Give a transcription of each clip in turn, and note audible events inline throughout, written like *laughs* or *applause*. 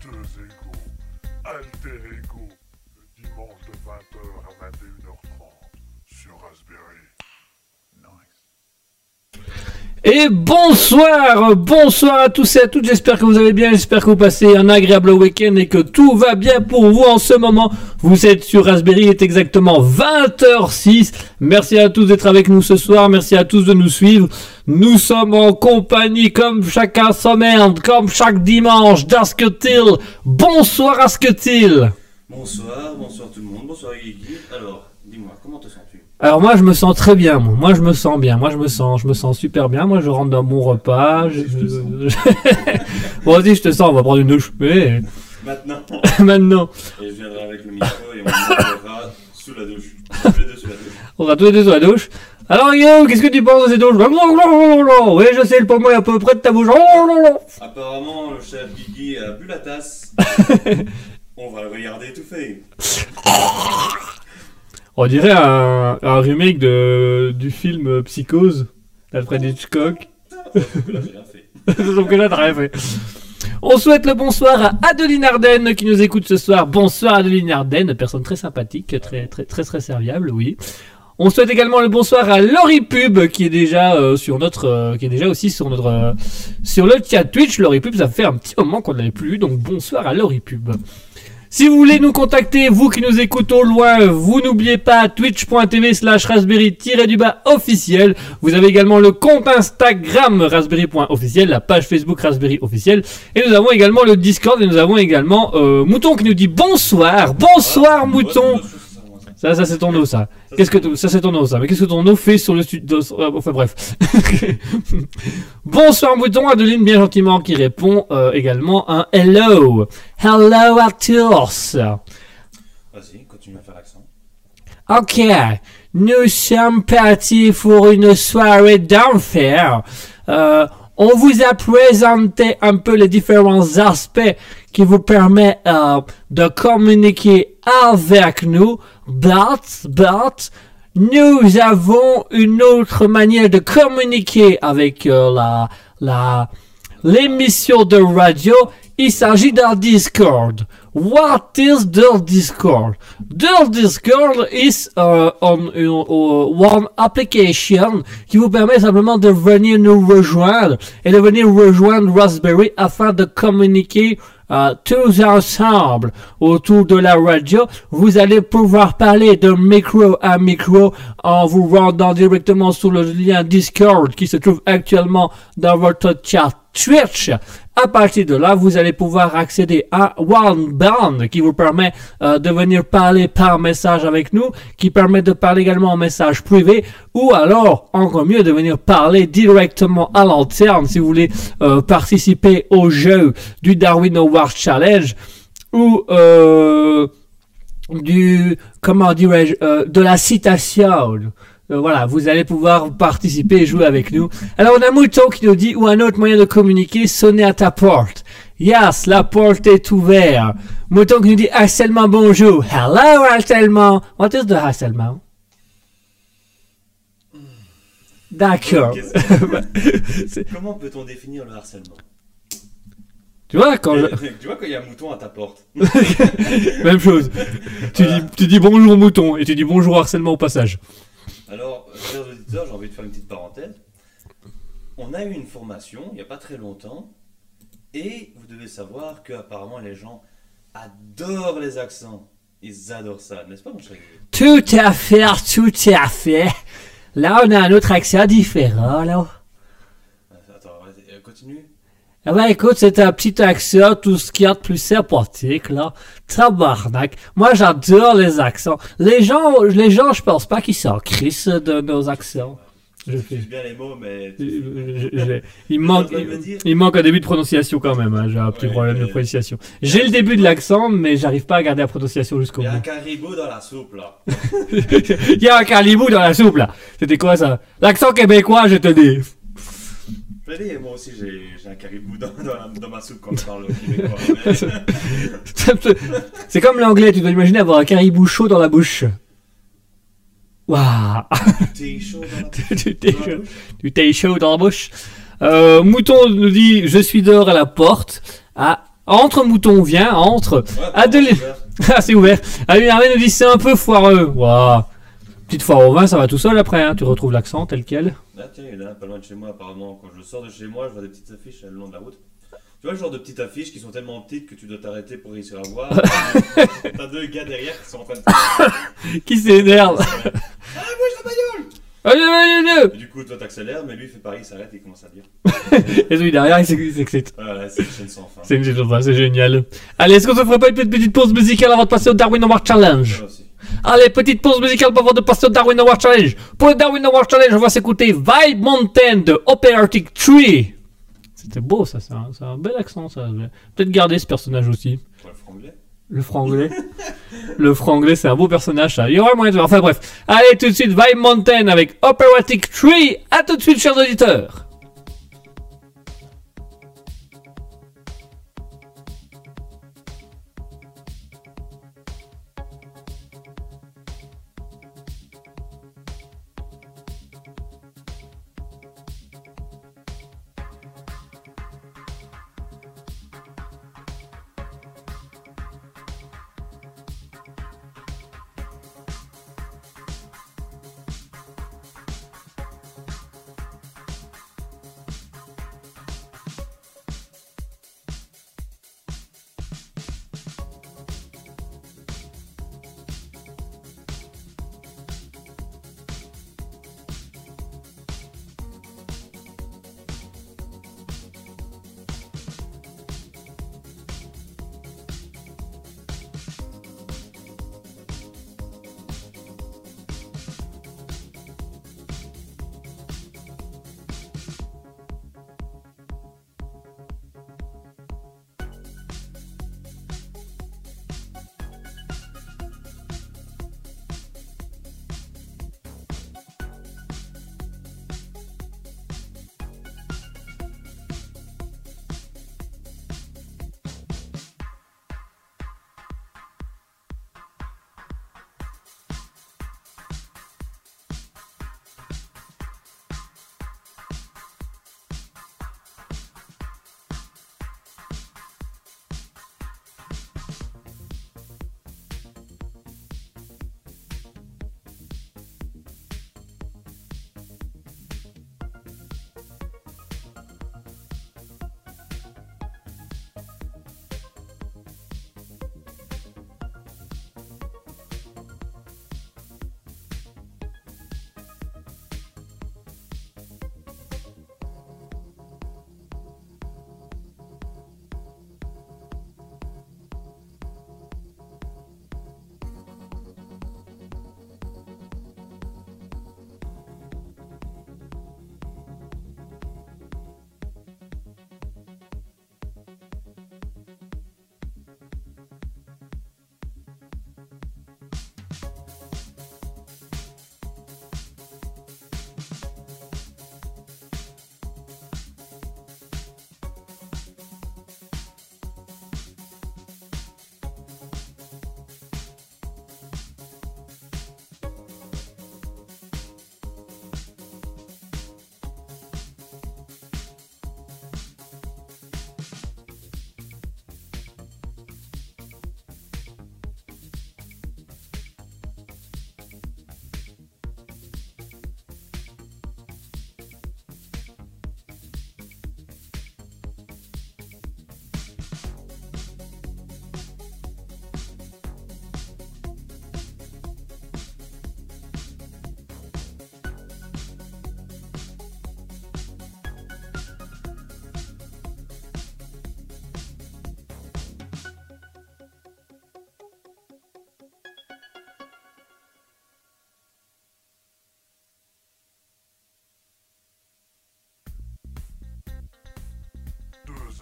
Deux égaux. Alter Ego. Dimanche de 20h à 21h30 sur Raspberry. Et bonsoir, bonsoir à tous et à toutes, j'espère que vous allez bien, j'espère que vous passez un agréable week-end et que tout va bien pour vous en ce moment. Vous êtes sur Raspberry, il est exactement 20h06. Merci à tous d'être avec nous ce soir, merci à tous de nous suivre. Nous sommes en compagnie comme chaque semaine, comme chaque dimanche d'Asketil. Bonsoir Asketil. Bonsoir, bonsoir tout le monde, bonsoir Guigui. Alors, dis-moi, comment te sens-tu? Alors moi je me sens très bien, moi. Moi je me sens bien, moi je me sens, je me sens super bien. Moi je rentre dans mon repas. Je, *laughs* bon vas-y je te sens, on va prendre une douche. Mais Maintenant *laughs* maintenant, Et je viendrai avec le micro et on montrera sous la douche. Tous les deux sous la douche. on va tous les deux sous la douche. Alors Guillaume, qu'est-ce que tu penses de ces douches? Oui je sais, le poumon est à peu près de ta bouche. Apparemment, le cher Guigui a bu la tasse. *laughs* on va le regarder étouffé. On dirait un, un remake de, du film Psychose d'Alfred Hitchcock. *laughs* Sauf que là, t'as rien fait. On souhaite le bonsoir à Adeline Ardenne qui nous écoute ce soir. Bonsoir Adeline Ardenne, personne très sympathique, très très très très serviable, oui. On souhaite également le bonsoir à Laurie Pub qui est déjà euh, sur notre, euh, qui est déjà aussi sur notre, euh, sur le chat Twitch. Laurie Pub, ça fait un petit moment qu'on ne l'avait plus, eu, donc bonsoir à Laurie Pub. Si vous voulez nous contacter, vous qui nous écoutez au loin, vous n'oubliez pas twitch.tv slash raspberry-du-bas officiel. Vous avez également le compte Instagram raspberry.officiel, la page Facebook raspberry officiel. Et nous avons également le Discord et nous avons également euh, Mouton qui nous dit bonsoir, bonsoir Mouton. Ça, ça. C'est ton eau, ça. Ça, Qu'est-ce que ça c'est ton eau, ça Mais qu'est-ce que ton eau fait sur le studio Enfin bref. *laughs* Bonsoir Mouton, Adeline bien gentiment qui répond euh, également un hello, hello à tous. Vas-y, continue à faire l'accent. Ok, nous sommes partis pour une soirée d'enfer. Euh, on vous a présenté un peu les différents aspects qui vous permettent euh, de communiquer avec nous. But, but, nous avons une autre manière de communiquer avec euh, la, la, l'émission de radio. Il s'agit d'un Discord. What is the Discord? The Discord is uh, on, uh, one application qui vous permet simplement de venir nous rejoindre et de venir rejoindre Raspberry afin de communiquer euh, tous ensemble autour de la radio. Vous allez pouvoir parler de micro à micro en vous rendant directement sur le lien Discord qui se trouve actuellement dans votre chat Twitch. À partir de là, vous allez pouvoir accéder à OneBand qui vous permet euh, de venir parler par message avec nous, qui permet de parler également en message privé, ou alors, encore mieux, de venir parler directement à l'antenne si vous voulez euh, participer au jeu du Darwin Award Challenge ou euh, du comment dirais-je de la citation. Euh, voilà, vous allez pouvoir participer et jouer avec nous. Alors on a Mouton qui nous dit ou un autre moyen de communiquer, sonner à ta porte. Yes, la porte est ouverte. Mouton qui nous dit harcèlement bonjour. Hello harcèlement. What is the harcèlement? D'accord. *laughs* Comment peut-on définir le harcèlement tu vois quand je... Tu vois quand il y a un mouton à ta porte *laughs* même chose. Tu dis tu dis bonjour mouton et tu dis bonjour harcèlement au passage. Alors, chers auditeurs, j'ai envie de faire une petite parenthèse. On a eu une formation il n'y a pas très longtemps, et vous devez savoir que apparemment les gens adorent les accents. Ils adorent ça, n'est-ce pas, mon cher Tout à fait, tout à fait. Là, on a un autre accent différent, là. Attends, vas-y, euh, continue. Eh ben, écoute, c'est un petit accent, tout ce qu'il y a de plus sympathique, là. Tabarnak. Moi, j'adore les accents. Les gens, les gens, je pense pas qu'ils s'en crissent de nos accents. Je fais- bien les mots, mais. je- tu- je- je- il *laughs* manque, il manque un début de prononciation quand même, hein. J'ai un petit Ouais, problème de prononciation. J'ai le début de l'accent, mais j'arrive pas à garder la prononciation jusqu'au Il y a un bout. caribou dans la soupe, là. *laughs* Il y a un calibou dans la soupe, là. C'était quoi, ça? L'accent québécois, je te dis. Moi aussi, j'ai un caribou dans, dans, la- dans ma soupe quand je parle au *laughs* québécois. mais- C'est comme l'anglais, tu dois imaginer avoir un caribou chaud dans la bouche. Waouh dans la *laughs* chaud. dans la bouche. Euh, Mouton nous dit Je suis dehors à la porte. Ah, Entre mouton, viens, entre. Ouais. *laughs* Ah, c'est ouvert. Adeline Armé nous dit c'est un peu foireux. Waouh. Petite foire au vin, ça va tout seul après, hein. tu retrouves l'accent tel quel. Là, tiens, il est là, pas loin de chez moi, apparemment. Quand je sors de chez moi, je vois des petites affiches le long de la route. Tu vois le genre de petites affiches qui sont tellement petites que tu dois t'arrêter pour réussir à voir. *laughs* T'as deux gars derrière qui sont en train de. *laughs* Qui s'énerve Ah, bouge la bagnole. Et du coup, toi t'accélères, mais lui il fait pareil, il s'arrête et il commence à dire. *laughs* Et celui derrière, il s'ex- s'excite. Voilà, c'est une chaîne sans fin. C'est une c'est c'est génial. Allez, est-ce qu'on se ferait pas une petite, pause musicale avant de passer au Darwin Award Challenge? Aussi. Allez, petite pause musicale avant de passer au Darwin Award Challenge. Pour le Darwin Award Challenge, on va s'écouter Vibe Mountain de Operatic Tree. C'était beau, ça, c'est un, c'est un bel accent, ça. Peut-être garder ce personnage aussi. Pour le franglais. Le franglais. *laughs* le franglais, c'est un beau personnage, ça. Il y aura moyen de faire. Enfin bref. Allez, tout de suite, Vibe Mountain avec Operatic Tree. À tout de suite, chers auditeurs.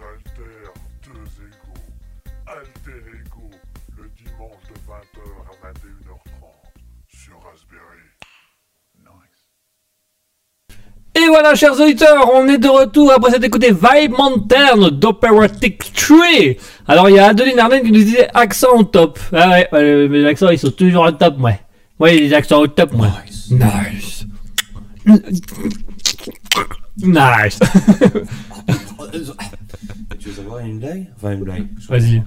Alters, deux égaux. Alter Ego, le dimanche de 20h à 21h30 sur Raspberry. Nice. Et voilà, chers auditeurs, on est de retour après s'être écouté Vibe Mountain d'Operatic Tree. Alors, il y a Adeline Arden qui nous disait accent au top. Ah ouais, ouais, les accents, ils sont toujours au top, ouais. Ouais, les accents au top, moi. Nice. Nice. Nice. *laughs* Veux savoir une blague? Enfin, une blague. Vas-y.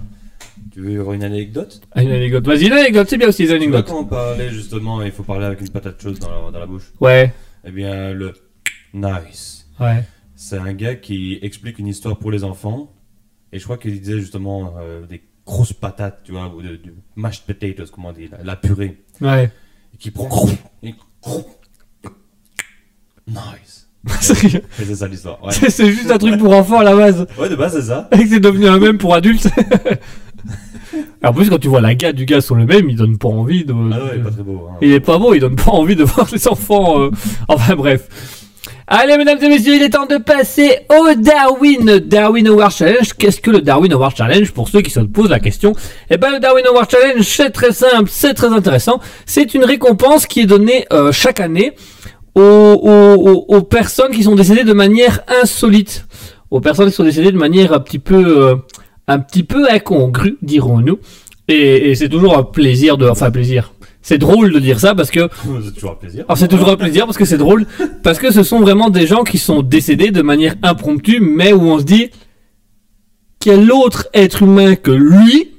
Tu veux avoir une anecdote? Ah, Une anecdote. Vas-y, une anecdote, c'est bien aussi les anecdotes. quand on parlait justement, il faut parler avec une patate chaude dans la, dans la bouche. Ouais, Eh bien, le nice. ouais. C'est un gars qui explique une histoire pour les enfants. Et je crois qu'il disait justement euh, des grosses patates, tu vois, ou de, du mashed potatoes, comment on dit, la, la purée. Ouais. Et qui prend. et- Nice. C'est ça l'histoire. Ouais. c'est juste un truc pour enfants à la base. ouais, de base, c'est ça. Et que c'est devenu un même pour adultes. *laughs* en plus, quand tu vois la gars du gars sur le même, il donne pas envie de. Ah ouais, pas très beau. Hein. Il est pas beau, il donne pas envie de *laughs* voir les enfants. euh, Enfin bref. Allez, mesdames et messieurs, il est temps de passer au Darwin. Darwin Award Challenge. Qu'est-ce que le Darwin Award Challenge Pour ceux qui se posent la question? Eh ben, le Darwin Award Challenge, c'est très simple, c'est très intéressant. C'est une récompense qui est donnée euh, chaque année aux, aux, aux- personnes qui sont décédées de manière insolite. Aux personnes qui sont décédées de manière un petit peu, euh, un petit peu incongrue, dirons-nous. Et, et c'est toujours un plaisir de, enfin plaisir. C'est drôle de dire ça parce que *laughs* C'est toujours un plaisir. alors c'est toujours un plaisir parce que c'est drôle, parce que ce sont vraiment des gens qui sont décédés de manière impromptue, mais où on se dit quel autre être humain que lui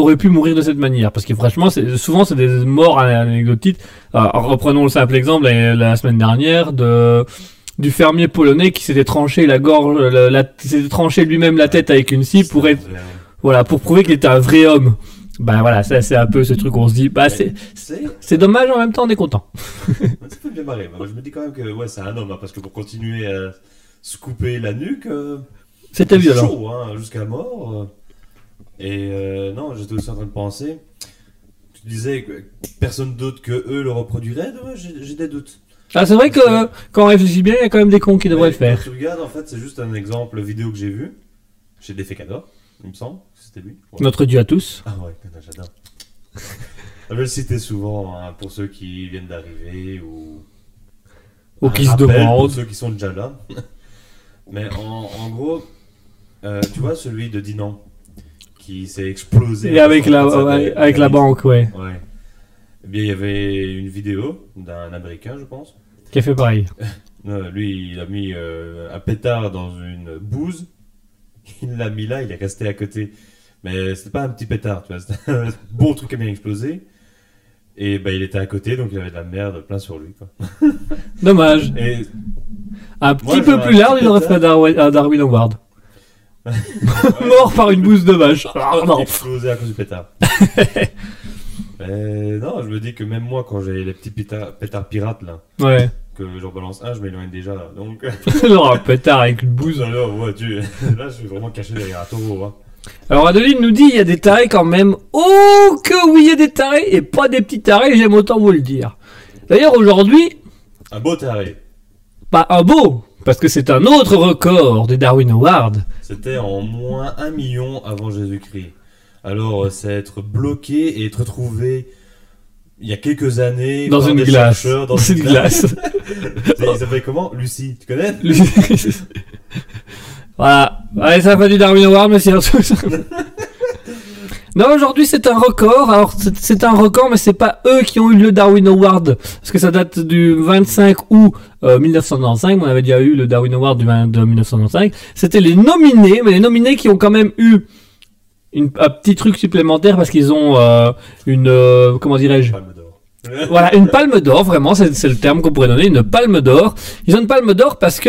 aurait pu mourir de cette manière Parce que franchement, c'est, souvent c'est des morts anecdotiques. Alors, reprenons le simple exemple la, la semaine dernière de du fermier polonais qui s'était tranché la gorge, la, la- qui s'était tranché lui-même la tête avec une scie pour être, voilà, pour prouver qu'il était un vrai homme. Ben voilà, ça c'est un peu ce truc où on se dit, bah c'est, C'est. dommage en même temps on est content. *laughs* Ça fait bien marrer. Moi, je me dis quand même que ouais, c'est un homme, hein, parce que pour continuer à se couper la nuque, euh, C'était violent. chaud, hein, jusqu'à mort. euh. Et euh, non, j'étais aussi en train de penser. Tu disais que personne d'autre que eux le reproduirait. Ouais, j'ai des doutes. Ah, c'est vrai que quand on réfléchit bien, il y a quand même des cons qui devraient le faire. Quand tu regardes, en fait, c'est juste un exemple vidéo que j'ai vu chez Defecador, il me semble. C'était lui. Ouais. Notre dieu à tous. Ah ouais, j'adore. Je vais le citer souvent hein, pour ceux qui viennent d'arriver ou qui se rappel Pour demandent. ceux qui sont déjà là. Mais en, en gros, euh, tu vois celui de Dinan qui s'est explosé. Et avec la, avec la banque, ouais. Ouais. Eh bien, il y avait une vidéo d'un Américain, je pense. Qui a fait pareil. *laughs* Euh, lui, il a mis euh, un pétard dans une bouse. Il l'a mis là, il est resté à côté. Mais c'était pas un petit pétard, tu vois. C'était *laughs* un bon truc qui a bien explosé. Et bah, il était à côté, donc il avait de la merde plein sur lui. Quoi. *laughs* Dommage. Et Un petit Moi, peu plus large, il aurait pétard. fait un Darwin, Award. *laughs* Mort par une bouse de vache. Ah, non. explosé à cause du pétard. Mais *laughs* non, je me dis que même moi, quand j'ai les petits pétards, pétards pirates là, Ouais. que j'en balance un, je m'éloigne déjà là. Donc, *laughs* Alors, un pétard avec une bouse. alors, ouais, tu... là, je suis vraiment caché derrière un taureau. Hein. Alors, Adeline nous dit, il y a des tarés quand même. Oh, que oui, il y a des tarés. Et pas des petits tarés, j'aime autant vous le dire. D'ailleurs, aujourd'hui, Un beau taré. pas un beau. Parce que c'est un autre record des Darwin Awards. C'était en moins 1 million avant Jésus-Christ. Alors, euh, c'est être bloqué et être retrouvé il y a quelques années Dans une glace. Dans une glace. *laughs* Il s'appelle comment? Lucie, tu connais? Voilà. Ouais, ça va du Darwin Award, un truc. *laughs* Non, aujourd'hui c'est un record. Alors c'est- un record, mais c'est pas eux qui ont eu le Darwin Award, parce que ça date du 25 août euh, 1995. On avait déjà eu le Darwin Award du 20 de 1995. C'était les nominés, mais les nominés qui ont quand même eu une, un petit truc supplémentaire parce qu'ils ont euh, une euh, comment dirais-je Palme d'or. voilà, une palme d'or, vraiment, c'est c'est le terme qu'on pourrait donner, une palme d'or. Ils ont une palme d'or parce que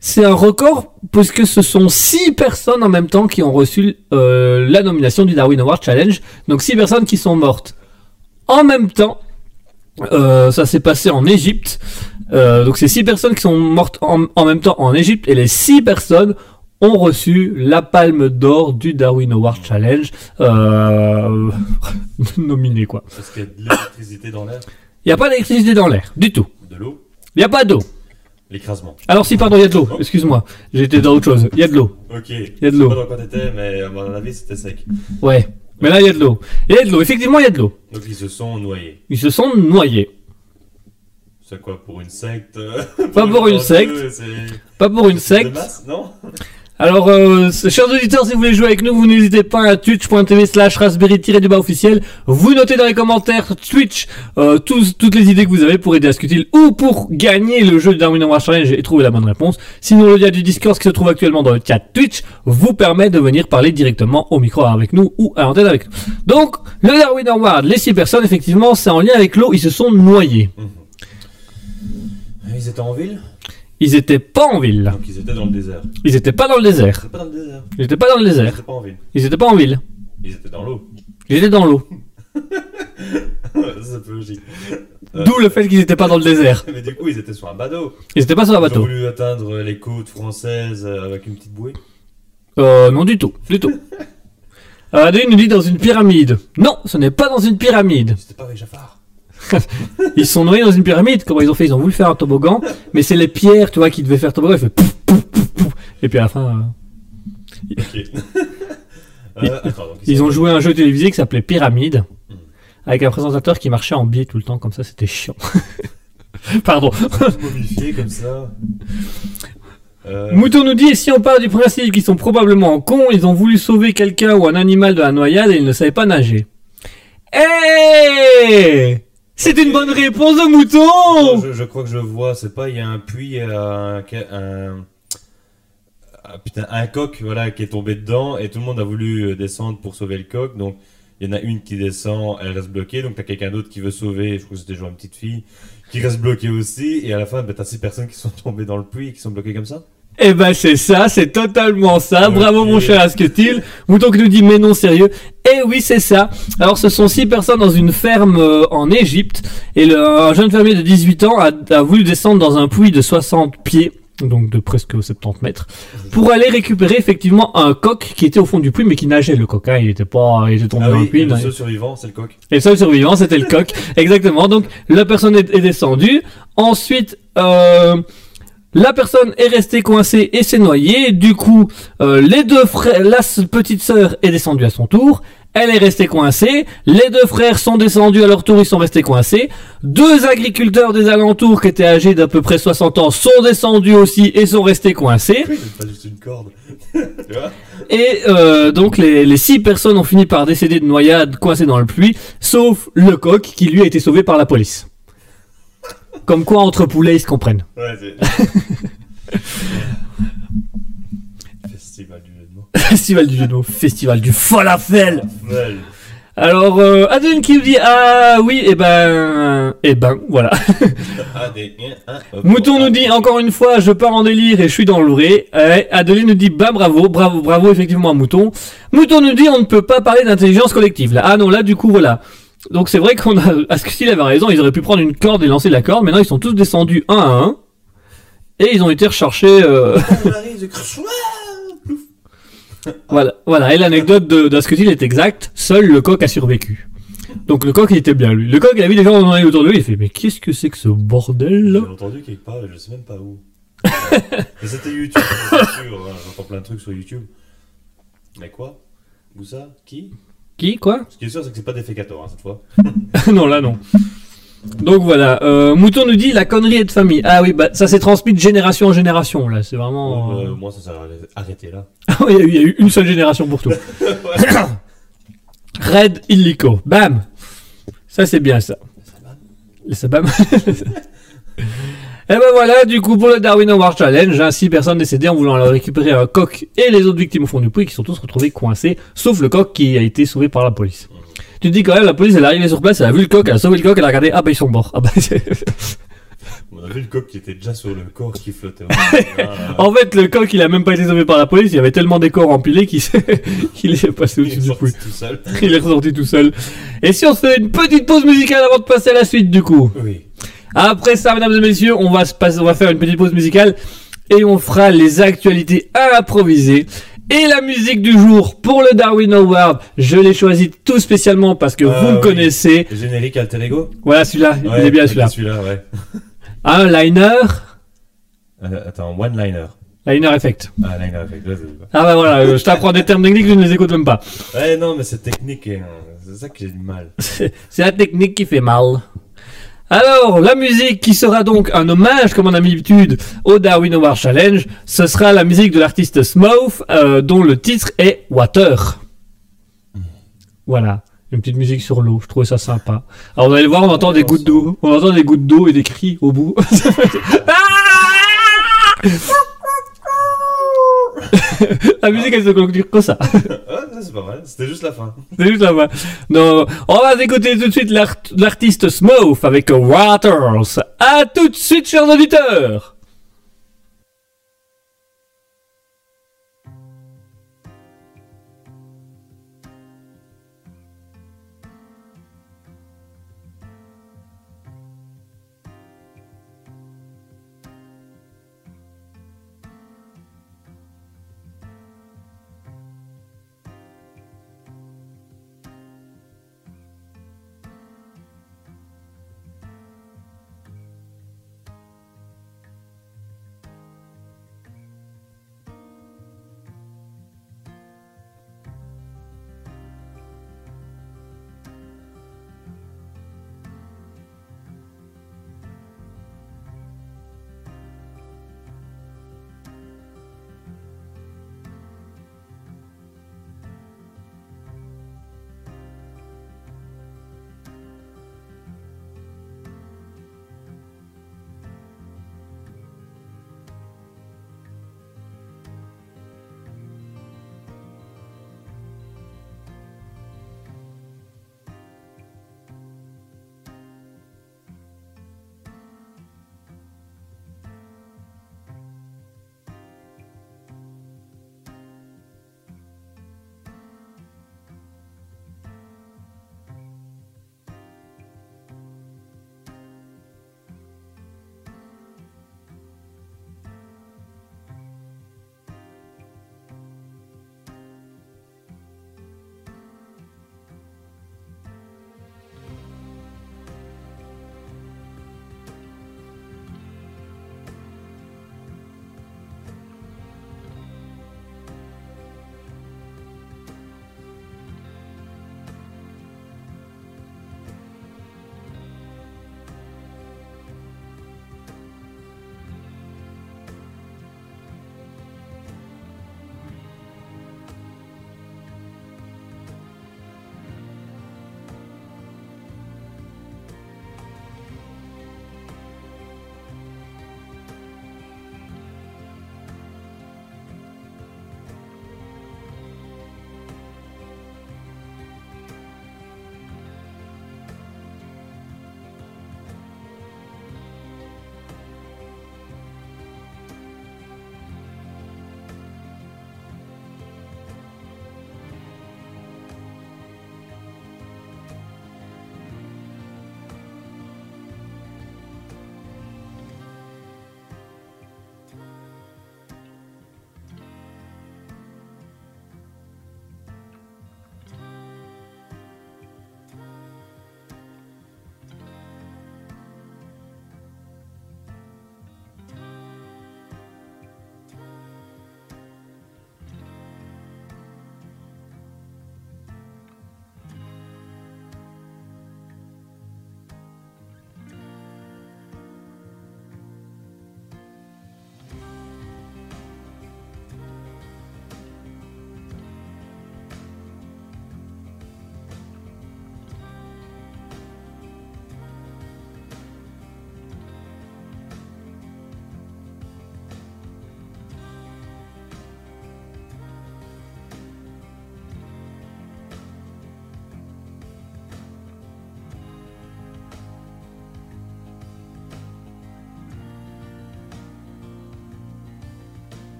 c'est un record, puisque ce sont six personnes en même temps qui ont reçu euh, la nomination du Darwin Award Challenge. Donc six personnes qui sont mortes en même temps. Euh, ça s'est passé en Égypte. Euh, donc c'est six personnes qui sont mortes en, en même temps en Égypte et les six personnes ont reçu la palme d'or du Darwin Award Challenge euh, *laughs* nominé quoi. Parce qu'il y a de l'électricité dans l'air, Il n'y a pas d'électricité dans l'air, du tout. de l'eau, Il n'y a pas d'eau. L'écrasement. Alors si, pardon, il y a de l'eau. Excuse-moi, j'étais dans autre chose. Il y a de l'eau. Ok. Il y a de Je sais l'eau. pas dans quoi t'étais, mais à mon avis, c'était sec. Ouais. Mais là, il y a de l'eau. Il y a de l'eau. Effectivement, il y a de l'eau. Donc ils se sont noyés. Ils se sont noyés. C'est quoi pour une secte? Pas pour une secte. Pas pour une de secte. masse, non? Alors, euh, chers auditeurs, si vous voulez jouer avec nous, vous n'hésitez pas à twitch.tv slash raspberry-du-bas officiel. Vous notez dans les commentaires Twitch euh, tous, toutes les idées que vous avez pour aider à Scutil ou pour gagner le jeu de Darwin Award Challenge et trouver la bonne réponse. Sinon, le lien du Discord qui se trouve actuellement dans le chat Twitch vous permet de venir parler directement au micro avec nous ou à l'antenne avec nous. Donc, le Darwin Award, les six personnes, effectivement, c'est en lien avec l'eau, ils se sont noyés. Ils étaient en ville? Ils étaient pas en ville. Donc ils étaient dans le désert. Ils étaient pas dans le désert. Ils étaient pas dans le désert. Ils étaient pas dans le Ils étaient pas en ville. Ils étaient pas en ville. Ils étaient dans l'eau. Ils étaient dans l'eau. *laughs* c'est logique. Euh, D'où le fait qu'ils étaient pas dans le désert. *laughs* Mais du coup, ils étaient sur un bateau. Ils étaient pas sur un Ils ont bateau. voulu atteindre les côtes françaises euh, avec une petite bouée. Euh, non du tout, du tout. *laughs* Euh, Adeline nous dit dans une pyramide. Non, ce n'est pas dans une pyramide. C'était pas avec Jafar. *laughs* Ils sont noyés dans une pyramide. Comment ils ont fait? Ils ont voulu faire un toboggan, mais c'est les pierres, tu vois, qui devaient faire toboggan. Ils fait pouf, pouf, pouf, pouf. Et puis à la fin, euh, Ok. Euh, attends, donc ils ont joué à un jeu télévisé qui s'appelait Pyramide, avec un présentateur qui marchait en biais tout le temps, comme ça, c'était chiant. *laughs* Pardon. momifiés comme ça. Euh, Mouton nous dit, et si on part du principe qu'ils sont probablement cons, ils ont voulu sauver quelqu'un ou un animal de la noyade et ils ne savaient pas nager. Eh C'est une bonne réponse de Mouton je, je crois que je vois, c'est pas, il y a un puits, euh, un, un, ah, putain, un coq, voilà, qui est tombé dedans et tout le monde a voulu euh, descendre pour sauver le coq. Donc, il y en a une qui descend, elle reste bloquée. Donc, t'as quelqu'un d'autre qui veut sauver, je crois que c'était genre une petite fille, qui reste bloquée aussi. Et à la fin, bah, t'as six personnes qui sont *laughs* tombées dans le puits et qui sont bloquées comme ça. Eh ben c'est ça, c'est totalement ça. Bravo mon cher Asketil. Mouton qui nous dit mais non sérieux. Eh oui c'est ça. Alors ce sont six personnes dans une ferme euh, en Égypte et le, un jeune fermier de 18 ans a, a voulu descendre dans un puits de 60 pieds, donc de presque 70 mètres, pour aller récupérer effectivement un coq qui était au fond du puits mais qui nageait le coq. hein. Il était pas, il était tombé Ah dans oui, le puits. et le seul survivant, c'est le coq. et le seul survivant, c'était le coq. *laughs* Exactement. Donc, la personne est, est descendue. Ensuite, euh, la personne est restée coincée et s'est noyée. Du coup, euh, les deux frères, la petite sœur est descendue à son tour. Elle est restée coincée. Les deux frères sont descendus à leur tour, ils sont restés coincés. Deux agriculteurs des alentours qui étaient âgés d'à peu près 60 ans sont descendus aussi et sont restés coincés. Pas juste une corde. *laughs* Et euh, donc les, les six personnes ont fini par décéder de noyade coincées dans le puits, sauf le coq qui lui a été sauvé par la police. Comme quoi entre poulets ils se comprennent. Ouais. *laughs* Festival du jeu de mots. Festival du genou, festival du falafel. Alors euh, Adeline qui nous dit ah oui et ben et ben voilà. Ah, hop, Mouton nous dit encore une fois je pars en délire et je suis dans le vrai. Euh, Adeline nous dit bah bravo bravo bravo effectivement à Mouton. Mouton nous dit on ne peut pas parler d'intelligence collective là. Ah non là du coup voilà. Donc c'est vrai qu'on a à ce que s'il avait raison ils auraient pu prendre une corde et lancer la corde. Maintenant ils sont tous descendus un à un et ils ont été recherchés. euh, *laughs* Voilà, voilà. Et l'anecdote de d'Asketil est exacte. Seul le coq a survécu. Donc le coq il était bien lui. Le coq il a vu des gens autour de lui. Il fait mais qu'est-ce que c'est que ce bordel là? J'ai entendu quelque part, je sais même pas où. *laughs* Mais c'était YouTube, c'est sûr. hein, J'entends plein de trucs sur YouTube. Mais quoi? Où ça? Qui? Qui quoi Ce qui est sûr, c'est que c'est pas des fécateurs hein, cette fois. *laughs* Non là non. Donc voilà. Euh, Mouton nous dit la connerie est de famille. Ah oui bah ça s'est transmis de génération en génération là. C'est vraiment. Euh, euh, moi, ça s'est arrêté là. *laughs* il, y a eu, il y a eu une seule génération pour tout. *laughs* Red illico. Bam. Ça c'est bien ça. Les sabam. Et ben voilà, du coup, pour le Darwin Award Challenge, hein, six personnes décédées en voulant récupérer un coq et les autres victimes au fond du puits qui sont tous retrouvés coincés, sauf le coq qui a été sauvé par la police. Tu te dis quand même, la police elle est arrivée sur place, elle a vu le coq, elle a sauvé le coq, elle a regardé, ah bah ils sont morts. Ah bah, c'est- On a vu le coq qui était déjà sur le corps qui flottait. *laughs* En fait, le coq il a même pas été sauvé par la police, il y avait tellement des corps empilés qu'il s'est- *laughs* qu'il est passé au-dessus du puits. tout seul. Il est ressorti tout seul. Et si on se fait une petite pause musicale avant de passer à la suite du coup? Oui. Après ça, mesdames et messieurs, on va se passer, on va faire une petite pause musicale et on fera les actualités improvisées. Et la musique du jour pour le Darwin Award, je l'ai choisi tout spécialement parce que Ah vous me oui. connaissez. Le générique Alter Ego Voilà celui-là, il est bien celui-là. Celui-là, ouais. *laughs* Un liner, Euh, attends, one-liner. liner effect. Ah, liner avec. ouais, Ah bah voilà, je t'apprends des termes techniques, je ne les écoute même pas. Ouais, non, mais c'est technique. hein. C'est ça que j'ai du mal. *laughs* C'est la technique qui fait mal. Alors, la musique qui sera donc un hommage, comme on a l'habitude, au Darwin Award Challenge, ce sera la musique de l'artiste Smooth, euh, dont le titre est Water. Voilà. Une petite musique sur l'eau, je trouvais ça sympa. Alors, vous allez voir, on entend des gouttes d'eau. On entend des gouttes d'eau et des cris au bout. *laughs* *laughs* la musique, elle se conclut comme ça. Ça, c'est pas mal. C'était juste la fin. C'est juste là-bas. Non, on va écouter tout de suite l'art- l'artiste Smooth avec Waters. À tout de suite, chers auditeurs.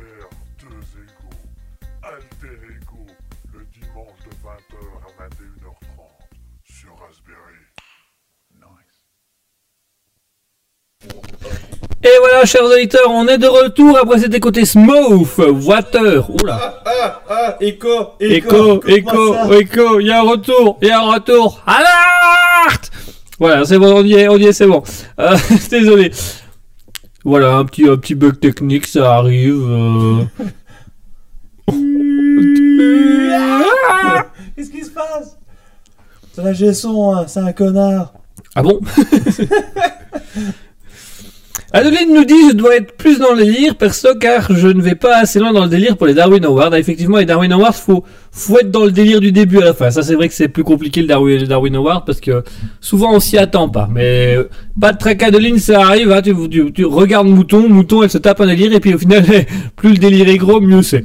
Alter, deux égaux. Alter Ego, le dimanche de 20h à 21h30 sur Raspberry. Et voilà, chers auditeurs, on est de retour après cet écouté Smooth Water. Oula. Ah, ah, écho, Écho, écho, écho, il y a un retour, il y a un retour. Alerte Voilà, c'est bon, on y est, on y est, c'est bon. Euh, *laughs* désolé. Voilà, un petit, un petit bug technique, ça arrive. euh. *laughs* Qu'est-ce qui se passe? C'est la gestion, hein, c'est un connard. Ah bon? *laughs* Adeline nous dit je dois être plus dans le délire perso car je ne vais pas assez loin dans le délire pour les Darwin Awards. Ah, effectivement, les Darwin Awards, faut, faut être dans le délire du début à la fin. Ça, c'est vrai que c'est plus compliqué le Darwin, Darwin parce que souvent on s'y attend pas. Mais euh, pas de trac Adeline, ça arrive. hein. tu, tu, tu regardes Mouton, Mouton, elle se tape un délire et puis au final, *laughs* plus le délire est gros, mieux c'est.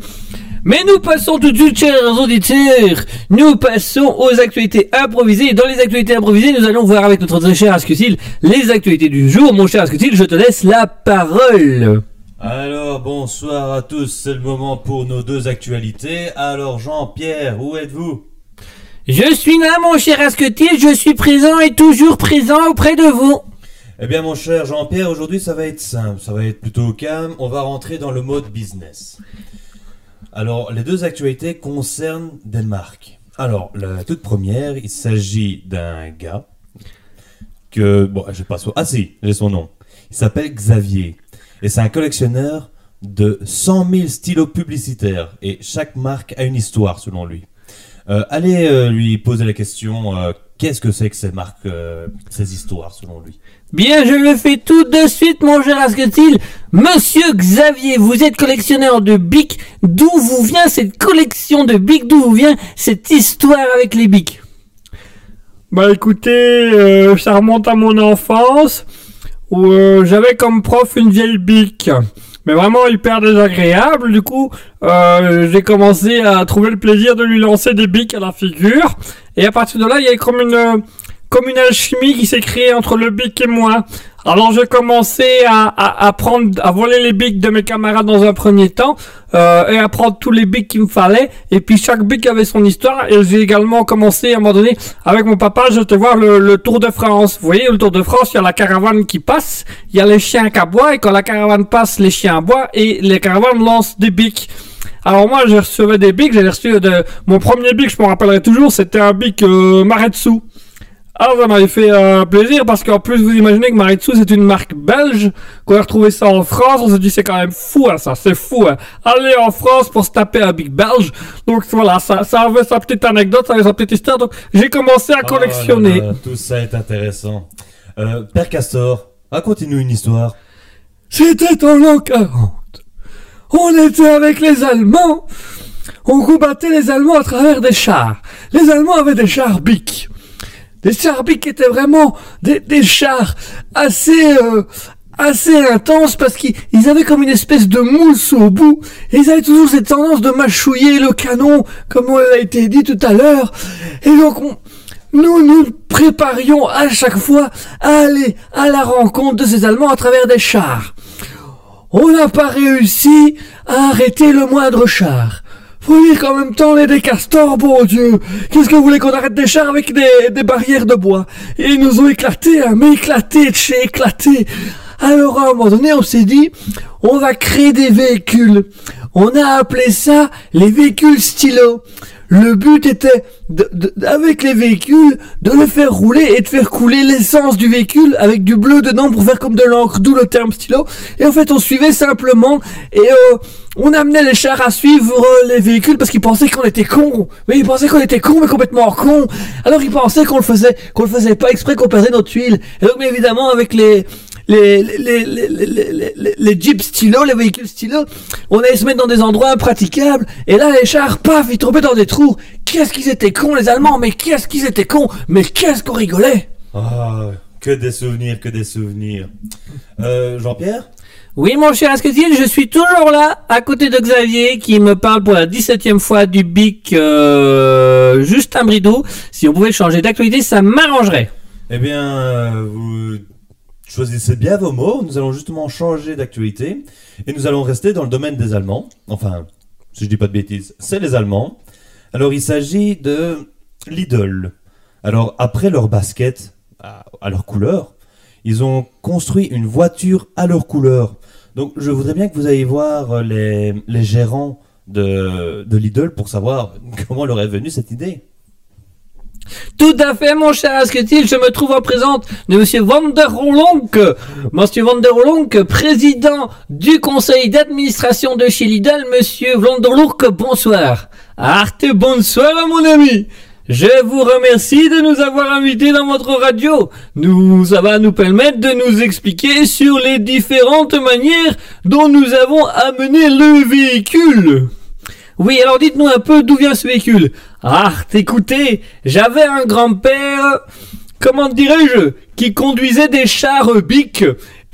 Mais nous passons tout de suite, chers auditeurs, nous passons aux actualités improvisées. Et dans les actualités improvisées, nous allons voir avec notre très cher Asketil les actualités du jour. Mon cher Asketil, je te laisse la parole. Alors, bonsoir à tous, c'est le moment pour nos deux actualités. Alors, Jean-Pierre, où êtes-vous? Je suis là, mon cher Asketil, je suis présent et toujours présent auprès de vous. Eh bien, mon cher Jean-Pierre, aujourd'hui, ça va être simple, ça va être plutôt calme. On va rentrer dans le mode business. Alors, les deux actualités concernent marques. Alors, la toute première, il s'agit d'un gars que, bon, je sais pas son, ah si, j'ai son nom. Il s'appelle Xavier. Et c'est un collectionneur de 100 000 stylos publicitaires. Et chaque marque a une histoire, selon lui. Euh, allez euh, lui poser la question, euh, qu'est-ce que c'est que ces marques, euh, ces histoires, selon lui? Bien, je le fais tout de suite, mon cher Asketil. Monsieur Xavier, vous êtes collectionneur de bics. D'où vous vient cette collection de bics D'où vous vient cette histoire avec les bics? Bah écoutez, euh, ça remonte à mon enfance où euh, j'avais comme prof une vieille bic. Mais vraiment hyper désagréable, du coup, euh, j'ai commencé à trouver le plaisir de lui lancer des bics à la figure. Et à partir de là, il y a comme une, comme une alchimie qui s'est créée entre le bic et moi. Alors j'ai commencé à, à, à prendre, à voler les bics de mes camarades dans un premier temps, euh, et à prendre tous les bics qu'il me fallait. Et puis chaque bic avait son histoire. Et j'ai également commencé à un moment donné, avec mon papa, je te voir le, le Tour de France. Vous voyez, le Tour de France, il y a la caravane qui passe, il y a les chiens qui aboient, et quand la caravane passe, les chiens aboient, et les caravanes lancent des bics. Alors moi, je recevais des bics, j'ai reçu de... Mon premier bic, je m'en rappellerai toujours, c'était un bic euh, Maretsu. Alors ça m'avait fait euh, plaisir parce qu'en plus vous imaginez que Maritsu c'est une marque belge, qu'on a retrouvé ça en France, on se dit c'est quand même fou hein, ça, c'est fou hein. Aller en France pour se taper un big belge, donc voilà, ça, ça avait sa petite anecdote, ça avait sa petite histoire, donc j'ai commencé à collectionner. Oh là là, tout ça est intéressant. Euh, Père Castor, raconte-nous une histoire. C'était en l'an 40. On était avec les Allemands. On combattait les Allemands à travers des chars. Les Allemands avaient des chars Bic. Bic qui étaient vraiment des, chars assez, euh, assez intenses parce qu'ils ils avaient comme une espèce de mousse au bout. Et ils avaient toujours cette tendance de mâchouiller le canon, comme on a été dit tout à l'heure. Et donc on, nous nous préparions à chaque fois à aller à la rencontre de ces Allemands à travers des chars. On n'a pas réussi à arrêter le moindre char. Dire qu'en même temps, on est des castors, bon Dieu. Qu'est-ce que vous voulez qu'on arrête des chars avec des, des barrières de bois? Et ils nous ont éclaté, hein, mais éclaté de chez éclaté. Alors à un moment donné, on s'est dit, on va créer des véhicules. On a appelé ça les véhicules stylo. Le but était, de, de- avec les véhicules, de le faire rouler et de faire couler l'essence du véhicule avec du bleu dedans pour faire comme de l'encre, d'où le terme stylo. Et en fait, on suivait simplement et euh, on amenait les chars à suivre euh, les véhicules parce qu'ils pensaient qu'on était cons. Mais ils pensaient qu'on était cons, mais complètement cons. Alors ils pensaient qu'on le faisait, qu'on le faisait pas exprès, qu'on perdait notre huile. Et donc, mais évidemment, avec les les, les, les, les, les, les, les- les jeeps stylo, les véhicules stylo, on allait se mettre dans des endroits impraticables, et là les chars, paf, ils tombaient dans des trous. Qu'est-ce qu'ils étaient cons les Allemands, mais qu'est-ce qu'ils étaient cons, mais qu'est-ce qu'on rigolait? Ah, que des souvenirs, que des souvenirs. Euh, Jean-Pierre? Oui mon cher Asketil, je suis toujours là, à côté de Xavier, qui me parle pour la 17ème fois du Bic euh, Justin Bridou. Si on pouvait changer d'actualité, ça m'arrangerait. Eh bien, euh, vous choisissez bien vos mots. Nous allons justement changer d'actualité. Et nous allons rester dans le domaine des Allemands. Enfin, si je dis pas de bêtises, c'est les Allemands. Alors, il s'agit de Lidl. Alors, après leur basket, à, leur couleur, ils ont construit une voiture à leur couleur. Donc, je voudrais bien que vous ayez voir les, les gérants de, de Lidl pour savoir *laughs* comment leur est venue cette idée. Tout à fait, mon cher Asketil, je me trouve en présence de Monsieur Van der. Monsieur Van président du conseil d'administration de chez Lidl. Monsieur Van bonsoir. Arte, bonsoir, mon ami. Je vous remercie de nous avoir invités dans votre radio. Nous, ça va nous permettre de nous expliquer sur les différentes manières dont nous avons amené le véhicule. Oui, alors dites-nous un peu d'où vient ce véhicule. Ah, écoutez, j'avais un grand-père, comment dirais-je, qui conduisait des chars bic.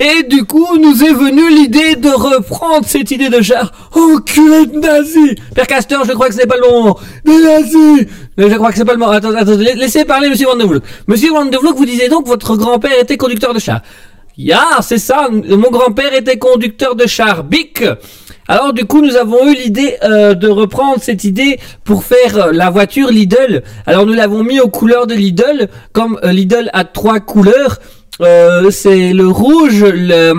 Et du coup, nous est venue l'idée de reprendre cette idée de char. Oh, culé de nazi Père Castor, je crois que c'est pas le moment. Des nazis Je crois que c'est pas le moment. Attends, attends, la- laissez parler Monsieur Van de Vloek. Monsieur Van de vous disiez donc que votre grand-père était conducteur de char. Ya, c'est ça, mon grand-père était conducteur de char bic. Alors du coup, nous avons eu l'idée euh, de reprendre cette idée pour faire euh, la voiture Lidl. Alors nous l'avons mis aux couleurs de Lidl, comme euh, Lidl a trois couleurs. Euh, c'est le rouge, le,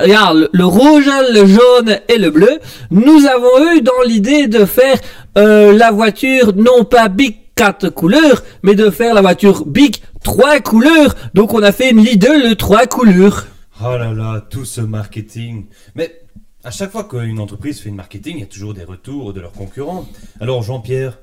regarde, le, rouge, le jaune et le bleu. Nous avons eu dans l'idée de faire la voiture non pas Bic quatre couleurs, mais de faire la voiture Bic trois couleurs. Donc on a fait une Lidl trois couleurs. Oh là là, tout ce marketing. Mais à chaque fois qu'une entreprise fait une marketing, il y a toujours des retours de leurs concurrents. Alors Jean-Pierre,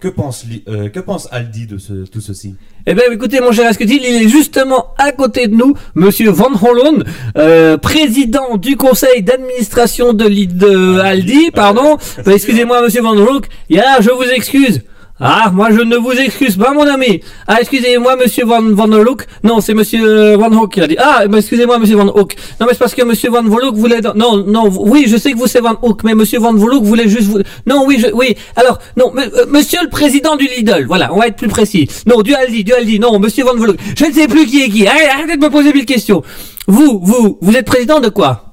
que pense, euh, que pense Aldi de ce, tout ceci? Eh bien, écoutez, mon cher Asketil, il est justement à côté de nous, Monsieur Van Hollen, euh, président du conseil d'administration de, de Aldi, pardon. Euh, Excusez-moi, Monsieur Van Hollen. Ya, je vous excuse. Ah, moi je ne vous excuse pas, mon ami. Ah, excusez-moi, Monsieur Van Van Hoek. Non, c'est Monsieur euh, Van Hoek qui l'a dit. Ah, bah, excusez-moi, Monsieur Van Hoek. Non, mais c'est parce que Monsieur Van Hoek voulait. Non, non. Oui, je sais que vous c'est Van Hoek, mais Monsieur Van Hoek voulait juste vous. Non, oui, je, oui. Alors, non, euh, Monsieur le président du Lidl. Voilà, on va être plus précis. Non, du Aldi, du Aldi. Non, Monsieur Van Hoek. Je ne sais plus qui est qui. Arrêtez de me poser mille questions. Vous, vous, vous êtes président de quoi?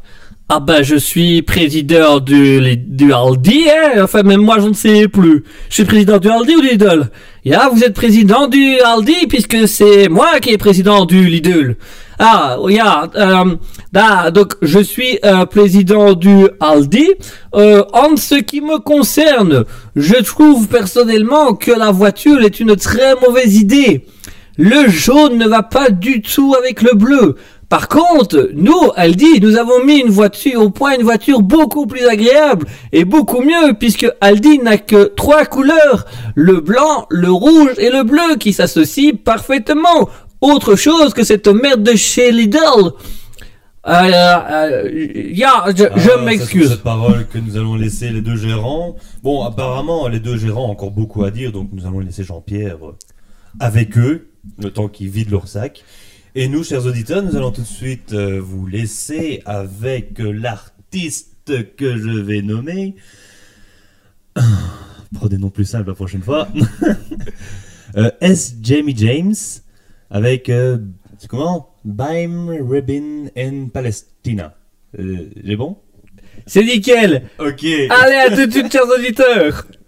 Ah bah je suis président du, du Aldi, hein enfin même moi je ne sais plus. Je suis président du Aldi ou du Lidl? Ya, vous êtes président du Aldi puisque c'est moi qui est président du Lidl. Ah, ya, euh, da, donc je suis euh, président du Aldi. Euh, en ce qui me concerne, je trouve personnellement que la voiture est une très mauvaise idée. Le jaune ne va pas du tout avec le bleu. Par contre, nous, Aldi, nous avons mis une voiture au point, une voiture beaucoup plus agréable et beaucoup mieux, puisque Aldi n'a que trois couleurs, le blanc, le rouge et le bleu, qui s'associent parfaitement. Autre chose que cette merde de chez Lidl. Euh, euh, ya, je, Ah, m'excuse. Cette parole que nous allons laisser les deux gérants. Bon, apparemment, les deux gérants ont encore beaucoup à dire, donc nous allons laisser Jean-Pierre euh, avec eux, le temps qu'ils vident leur sac. Et nous, chers auditeurs, nous allons tout de suite euh, vous laisser avec euh, l'artiste que je vais nommer. *coughs* Prends des noms plus simples la prochaine fois. *laughs* Euh, S. Jamie James avec euh, c'est comment? Bime Ribbon in Palestina. J'ai bon? C'est nickel. Ok. Allez, à tout de suite, chers auditeurs. *laughs*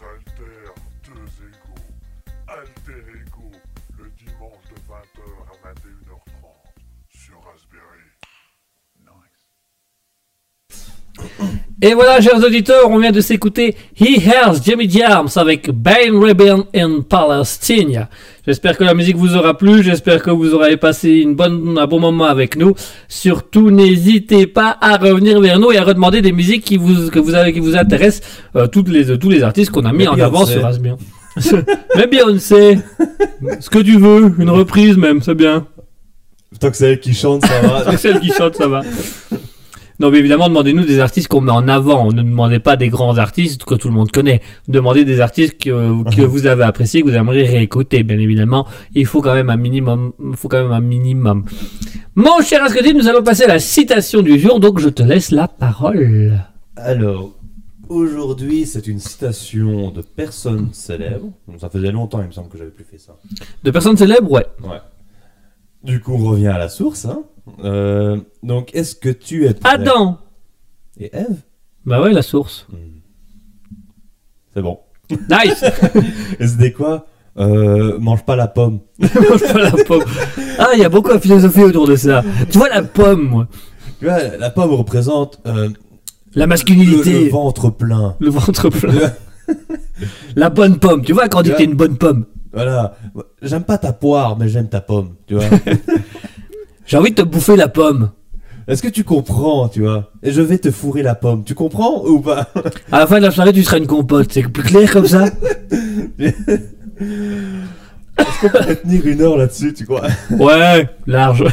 Alter, deux égaux. Alter Ego, le dimanche de 20h à 21h30 sur Raspberry. Et voilà, chers auditeurs, on vient de s'écouter He Hears Jimmy Jams avec Bane Rebellion in Palestine. J'espère que la musique vous aura plu, j'espère que vous aurez passé une bonne, un bon moment avec nous. Surtout, n'hésitez pas à revenir vers nous et à redemander des musiques qui vous, que vous avez, qui vous intéressent, euh, toutes les, tous les artistes qu'on a mis Mais en avant sur Asbien. *laughs* Mais Beyoncé, ce que tu veux, une reprise même, c'est bien. Tant que c'est elle qui chante, ça va. *laughs* C'est celle qui chante, ça va. Non, mais évidemment, demandez-nous des artistes qu'on met en avant. Ne demandez pas des grands artistes que tout le monde connaît. Demandez des artistes que, que vous avez appréciés, que vous aimeriez réécouter. Bien évidemment, il faut quand même un minimum. Il faut quand même un minimum. Mon cher Ascodine, nous allons passer à la citation du jour. Donc, je te laisse la parole. Alors, aujourd'hui, c'est une citation de personnes célèbres. Ça faisait longtemps, il me semble que j'avais plus fait ça. De personnes célèbres, ouais. Ouais. Du coup, on revient à la source. Hein. Euh, donc, est-ce que tu es prêt? Adam. et Ève? Bah ouais, la source. C'est bon. Nice. *laughs* Et c'était quoi? Euh, Mange pas la pomme. *laughs* Mange pas la pomme. Ah, il y a beaucoup de philosophie autour de ça. Tu vois la pomme, moi. Tu vois, la pomme représente euh, La masculinité. le ventre plein. Le ventre plein. *laughs* La bonne pomme. Tu vois quand on dit que t'es une bonne pomme. Voilà. J'aime pas ta poire, mais j'aime ta pomme. Tu vois? J'ai envie de te bouffer la pomme. Est-ce que tu comprends, tu vois? Et je vais te fourrer la pomme. Tu comprends ou pas? À la fin de la soirée, tu seras une compote. C'est plus clair comme ça? Est-ce qu'on peut tenir une heure là-dessus, tu crois? Ouais, large.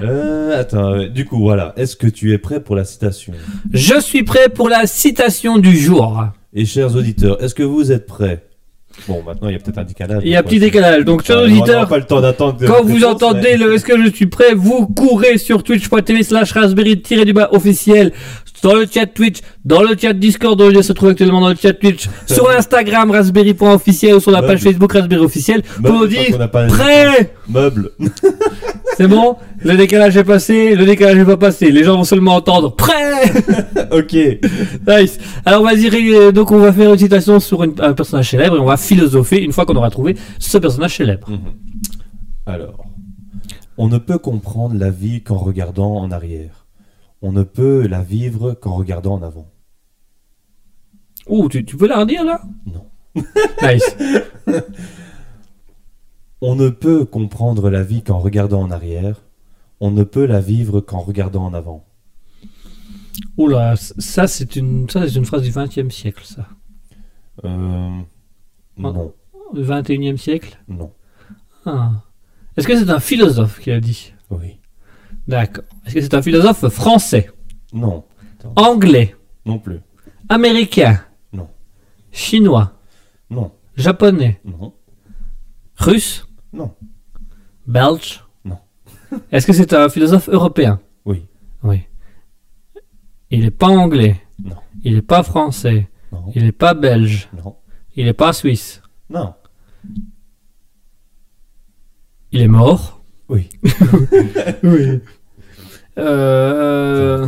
euh, Attends, euh, du coup, voilà. Est-ce que tu es prêt pour la citation? Je suis prêt pour la citation du jour. Et chers auditeurs, est-ce que vous êtes prêts? Bon, maintenant, il y a peut-être un décalage. Il y a un petit décalage. Donc, chers auditeurs, pas le temps d'attendre. de- quand vous entendez le est-ce que je suis prêt, vous courez sur twitch.tv slash raspberry-du-bas officiel, dans le chat Twitch, dans le chat Discord, où il se trouve actuellement dans le chat Twitch, *laughs* sur l'Instagram raspberry.officiel ou sur la page. Facebook raspberry officiel, pour nous dire prêt Meuble. *laughs* C'est bon Le décalage est passé, le décalage est pas passé. Les gens vont seulement entendre prêt *laughs* ok. Nice. Alors vas-y, Ré- donc on va faire une citation sur une- un personnage célèbre et on va philosopher une fois qu'on aura trouvé ce personnage célèbre. Mhm. Alors, on ne peut comprendre la vie qu'en regardant en arrière. On ne peut la vivre qu'en regardant en avant. Ouh, tu, tu peux la redire là? Non. *laughs* Nice. *laughs* On ne peut comprendre la vie qu'en regardant en arrière. On ne peut la vivre qu'en regardant en avant. Oula, ça c'est une, ça c'est une phrase du 20e siècle, ça. Euh, non, Le 21e siècle? Non, Ah. Est-ce que c'est un philosophe qui a dit? Oui, D'accord. Est-ce que c'est un philosophe français? Non, Anglais? Non plus, Américain? Non. Chinois? Non, Japonais? Non, Russe? Non, Belge? Non. Est-ce que c'est un philosophe européen? Oui, Oui. Il n'est pas anglais. Non. Il n'est pas français. non, Il n'est pas belge. non, Il n'est pas suisse. non, Il est mort. oui. *laughs* Oui. Euh,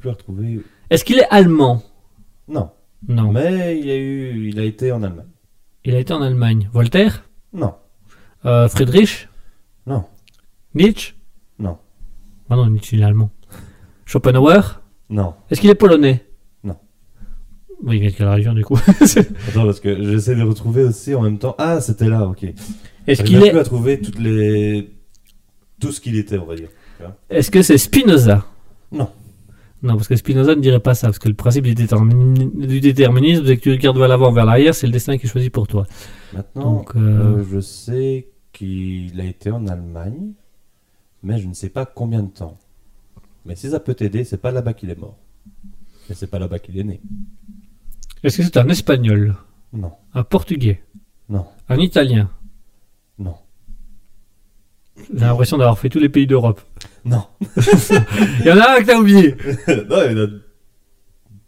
plus à retrouver. Est-ce qu'il est allemand? Non, Non. mais il a eu, il a été en Allemagne. Il a été en Allemagne. Voltaire? Non, euh, Friedrich? Non, Nietzsche? Non, Ah non, Nietzsche il est allemand. Schopenhauer? Non. Est-ce qu'il est polonais? Non. Oui, il vient de quelle région du coup? *laughs* Attends, parce que j'essaie de retrouver aussi en même temps. Ah, c'était là, ok. Est-ce qu'il est... plus à trouver toutes les... tout ce qu'il était, on va dire. Est-ce que c'est Spinoza? Non. Non, parce que Spinoza ne dirait pas ça, parce que le principe du, détermin- du déterminisme, c'est que tu regardes vers l'avant, vers l'arrière, c'est le destin qui choisit pour toi. Maintenant, Donc, euh, euh, je sais qu'il a été en Allemagne, mais je ne sais pas combien de temps. Mais si ça peut t'aider, c'est pas là-bas qu'il est mort. Mais c'est pas là-bas qu'il est né. Est-ce que c'est un espagnol? Non, Un portugais? Non, Un italien? Non, J'ai l'impression d'avoir fait tous les pays d'Europe. non. *laughs* Il y en a un que t'as oublié *laughs* non, il y en a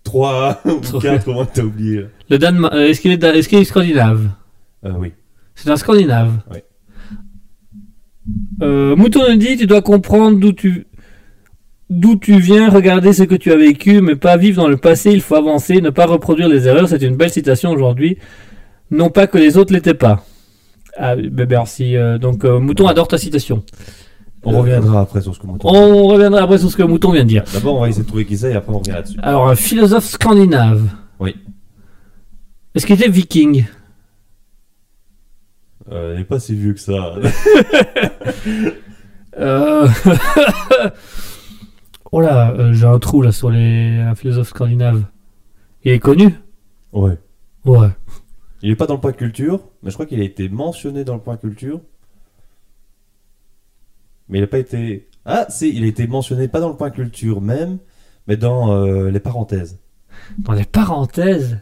trois ou quatre, comment t'as oublié Le Danemark. euh, Est-ce qu'il est, qu'il est scandinave? Euh, Oui. C'est un scandinave. Oui. Euh, Mouton nous dit tu dois comprendre d'où tu d'où tu viens, regarder ce que tu as vécu, mais pas vivre dans le passé, il faut avancer, ne pas reproduire les erreurs. C'est une belle citation aujourd'hui. Non pas que les autres l'étaient pas. Ah, ben merci. Euh, donc, euh, Mouton adore ta citation. On reviendra après sur ce que Mouton. On reviendra après sur ce que Mouton vient de dire. D'abord, on va essayer de trouver qui c'est et après on revient là-dessus. Alors, un philosophe scandinave. Oui. Est-ce qu'il était viking? Euh, il n'est pas si vieux que ça. Euh... *laughs* *laughs* oh là, euh, j'ai un trou là sur les un philosophe scandinave. Il est connu ouais. Ouais. Il est pas dans le point culture, mais je crois qu'il a été mentionné dans le point culture. Mais il n'a pas été. Ah, si, il a été mentionné pas dans le point culture même, mais dans euh, les parenthèses. Dans les parenthèses?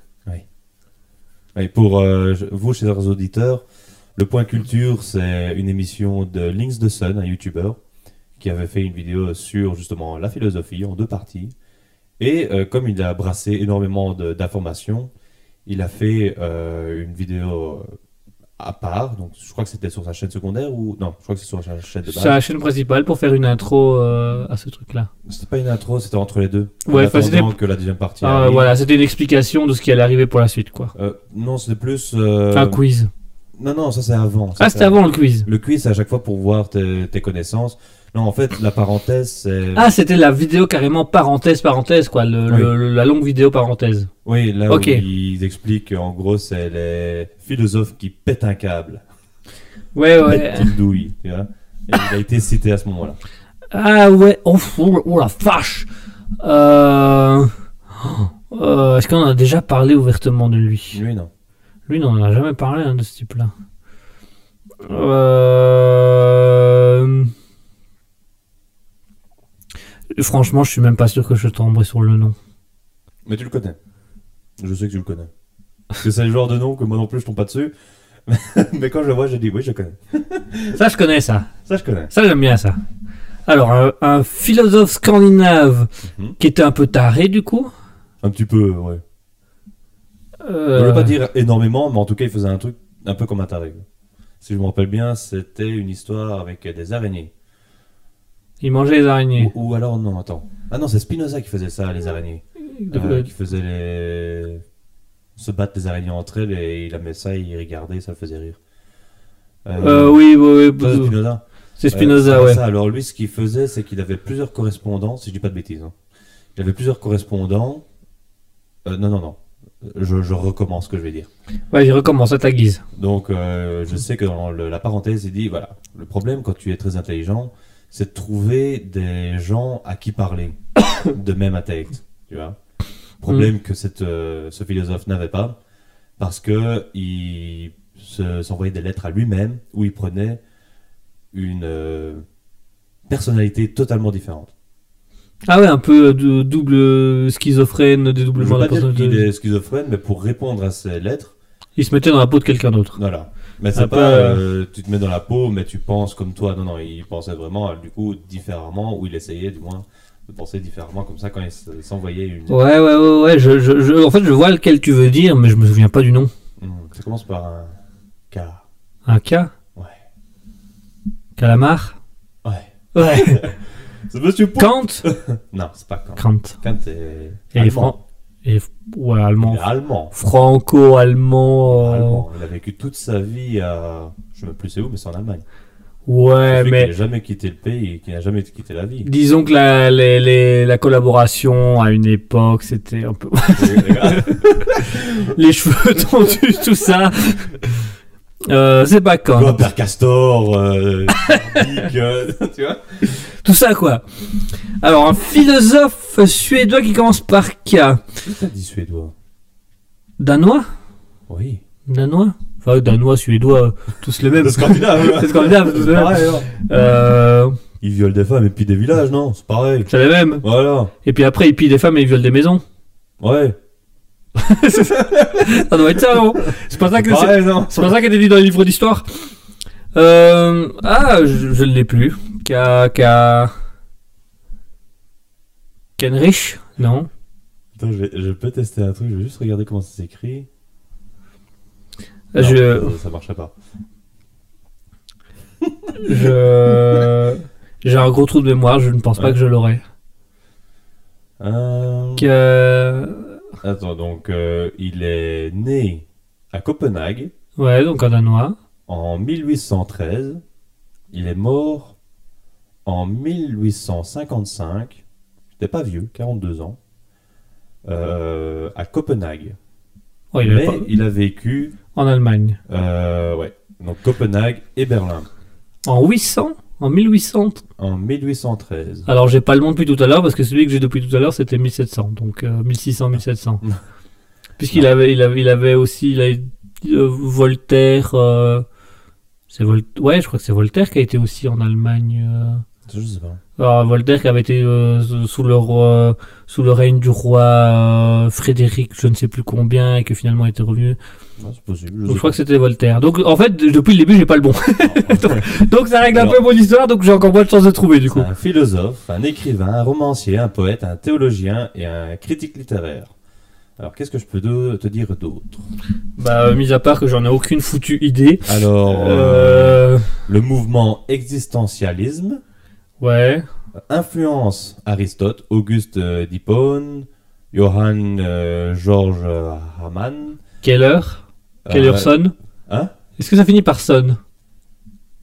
Et pour euh, vous, chers auditeurs, le point culture, c'est une émission de Links de Sun, un YouTuber, qui avait fait une vidéo sur justement la philosophie en deux parties. Et euh, comme il a brassé énormément d'informations, il a fait euh, une vidéo euh, à part. Donc, je crois que c'était sur sa chaîne secondaire ou non Je crois que c'est sur sa chaîne de principale pour faire une intro euh, à ce truc-là. C'était pas une intro, c'était entre les deux. Ouais, En enfin, c'était- que la deuxième partie. Ah, voilà, c'était une explication de ce qui allait arriver pour la suite, quoi. Non, c'était plus. Un quiz. Non, non, ça c'est avant. Ah, c'était avant le quiz. Le quiz, c'est à chaque fois pour voir tes, tes connaissances. Non, en fait, la parenthèse, c'est. Ah, c'était la vidéo carrément parenthèse, parenthèse, quoi. le- Oui. le- la longue vidéo parenthèse. Oui, là où ils expliquent en gros, c'est les philosophes qui pètent un câble. Ouais, ouais. Une douille, tu vois. Et il a été cité à ce moment-là. Ah ouais, oh, oh, oh la vache euh... euh, Est-ce qu'on a déjà parlé ouvertement de lui? Lui, non. Lui, non, on n'en a jamais parlé hein, de ce type-là. Euh... Franchement, je suis même pas sûr que je tomberai sur le nom. Mais tu le connais. Je sais que tu le connais. Parce que c'est le genre de nom que moi non plus je tombe pas dessus. *laughs* Mais quand je le vois, je dis oui, je connais. Ça, je connais ça. Ça, je connais. Ça, j'aime bien ça. Alors, un, un philosophe scandinave Mhm. qui était un peu taré, du coup. Un petit peu, ouais. Euh, Je veux pas dire énormément, mais en tout cas, il faisait un truc un peu comme un taré. Si je me rappelle bien, c'était une histoire avec des araignées. Il mangeait les araignées. Ou, ou alors, non, attends. Ah non, c'est Spinoza qui faisait ça, les araignées. De- Euh, qui faisait les. se battre les araignées entre elles et il aimait ça, il regardait, ça le faisait rire. Euh, oui, oui, ça, oui. Spinoza. C'est Euh, Spinoza, c'est ouais. ça. Alors lui, ce qu'il faisait, c'est qu'il avait plusieurs correspondants, si je dis pas de bêtises. hein. Il avait plusieurs correspondants. Euh, non, non, non. Je, je recommence ce que je vais dire. Ouais, il recommence à ta guise. Donc, euh, je sais que dans le- la parenthèse, il dit voilà, le problème quand tu es très intelligent, c'est de trouver des gens à qui parler *coughs* de même intellect. Tu vois Problème que cette, euh, ce philosophe n'avait pas, parce que il se- s'envoyait des lettres à lui-même où il prenait une euh, personnalité totalement différente. Ah ouais, un peu de double schizophrène, dédoublement de personnalité. est schizophrène, mais pour répondre à ces lettres, Il se mettait dans la peau de quelqu'un d'autre. Voilà. Mais c'est peu, pas euh, euh, tu te mets dans la peau, mais tu penses comme toi. Non, non, il pensait vraiment, euh, du coup, différemment, ou il essayait du moins de penser différemment, comme ça, quand il s'envoyait une. Ouais, ouais, ouais, ouais. Je, je, je- en fait, je vois lequel tu veux dire, mais je me souviens pas du nom. Hmm, Ça commence par un K. Un K? Ouais. Calamar? Ouais. Ouais. *laughs* C'est Monsieur Kant? *laughs* Non, c'est pas Kant. Kant. Kant est. Et. Fran- Et ouais, allemand. Il est allemand. Franco-allemand. Allemand. Il a vécu toute sa vie à. Je sais même plus c'est où, mais c'est en Allemagne. Ouais, mais qu'il n'a jamais quitté le pays et qu'il n'a jamais quitté la vie. disons que la, les, les- la collaboration à une époque, c'était un peu. *laughs* les cheveux tendus, tout ça. Euh, c'est pas Quoi, Kant. Père Castor, euh, Dick, euh, *laughs* tu vois Tout ça, quoi. Alors, un philosophe suédois qui commence par K. Qui t'a dit suédois Danois Oui. Danois Enfin, danois, suédois, tous les mêmes. Scandinave, C'est scandinave, tous les mêmes. pareil, hein. Euh, Ils violent des femmes et puis des villages, non C'est pareil. c'est les mêmes. Voilà. Et puis après, ils pillent des femmes et ils violent des maisons. Ouais. *laughs* Ça doit être ça, non C'est pas ça que c'est. pareil, non C'est pas ça qui était dit dans les livres d'histoire. Euh, ah, je, ne l'ai plus. Ka, ka... Kenrich Non? Attends, je, vais- je peux tester un truc, je vais juste regarder comment ça s'écrit. Non, je, euh, Ça marcherait pas. *laughs* je, j'ai un gros trou de mémoire. Je ne pense pas que je l'aurai. Euh, Que... Attends, donc euh, il est né à Copenhague Ouais, donc en danois. En 1813. Il est mort en 1855. C'était pas vieux, 42 ans. euh, à Copenhague. Ouais, il Mais pas- il a vécu, En Allemagne. euh, ouais, donc Copenhague et Berlin En 800 En 1800 en 1813. Alors j'ai pas le nom depuis tout à l'heure parce que celui que j'ai depuis tout à l'heure c'était 1700. Donc euh, 1600, 1700. *laughs* Puisqu'il avait, il avait, il avait aussi il a, euh, Voltaire. euh, c'est Vol ouais, je crois que c'est Voltaire qui a été aussi en Allemagne. euh. Je sais pas. Alors, Voltaire qui avait été euh, sous le roi, sous le règne du roi euh, Frédéric, je ne sais plus combien, et que finalement était revenu. C'est possible. je Donc sais je crois pas. que c'était Voltaire. Donc en fait, depuis le début, j'ai pas le bon. *laughs* Donc ça règle un peu mon histoire, donc j'ai encore moins de chance de trouver du coup. Un philosophe, un écrivain, un romancier, un poète, un théologien et un critique littéraire. Alors, qu'est-ce que je peux de- te dire d'autre? Bah, euh, mis à part que j'en ai aucune foutue idée. Alors, euh, Euh, le mouvement existentialisme ouais. influence Aristote, Auguste d'Hippone, Johann euh, George Hamann. Heure sonne Hein? Est-ce que ça finit par sonne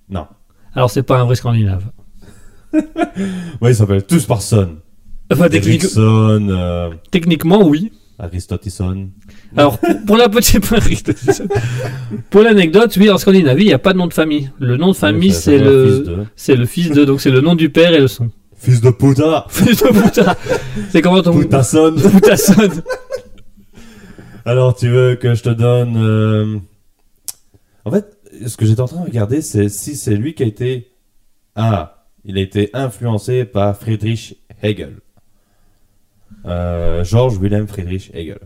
Non. Alors c'est pas un vrai scandinave. *laughs* Ouais, ils s'appellent tous par son. Enfin, technique- euh, techniquement, oui. Aristotison. Alors, pour la petite *laughs* pour l'anecdote, oui, en Scandinavie, il n'y a pas de nom de famille. Le nom de famille, c'est le, Fils de, c'est le fils de, donc c'est le nom du père et le son. fils de puta. Fils de puta. C'est comment ton Putasson. puta sonne *laughs* Alors, tu veux que je te donne. euh, En fait, ce que j'étais en train de regarder, c'est si c'est lui qui a été. Ah, il a été influencé par Friedrich Hegel. Euh, Georges Wilhelm Friedrich Hegel.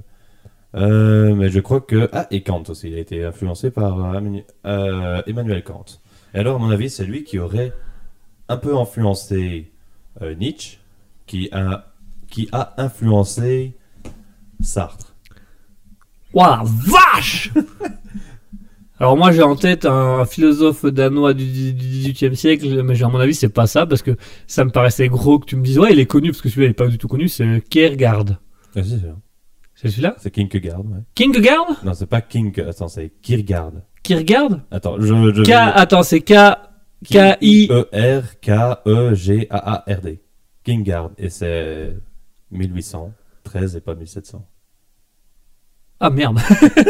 Euh, mais je crois que. Ah, et Kant aussi. Il a été influencé par euh, Emmanuel- euh, Emmanuel Kant. Et alors, à mon avis, c'est lui qui aurait un peu influencé euh, Nietzsche, qui a, qui a influencé Sartre. Waouh, vache *laughs* Alors moi j'ai en tête un, philosophe danois du, 18e siècle, mais à mon avis c'est pas ça parce que ça me paraissait gros que tu me dises ouais il est connu parce que celui-là il est pas du tout connu, c'est Kierkegaard. Ah, c'est celui-là? C'est Kierkegaard, ouais. Kierkegaard? Non, c'est pas King. Attends, c'est Kierkegaard. Kierkegaard? Attends, je. je K attends c'est K K I E R K E G A A R D. Kierkegaard et c'est 1813 et pas 1700. Ah merde.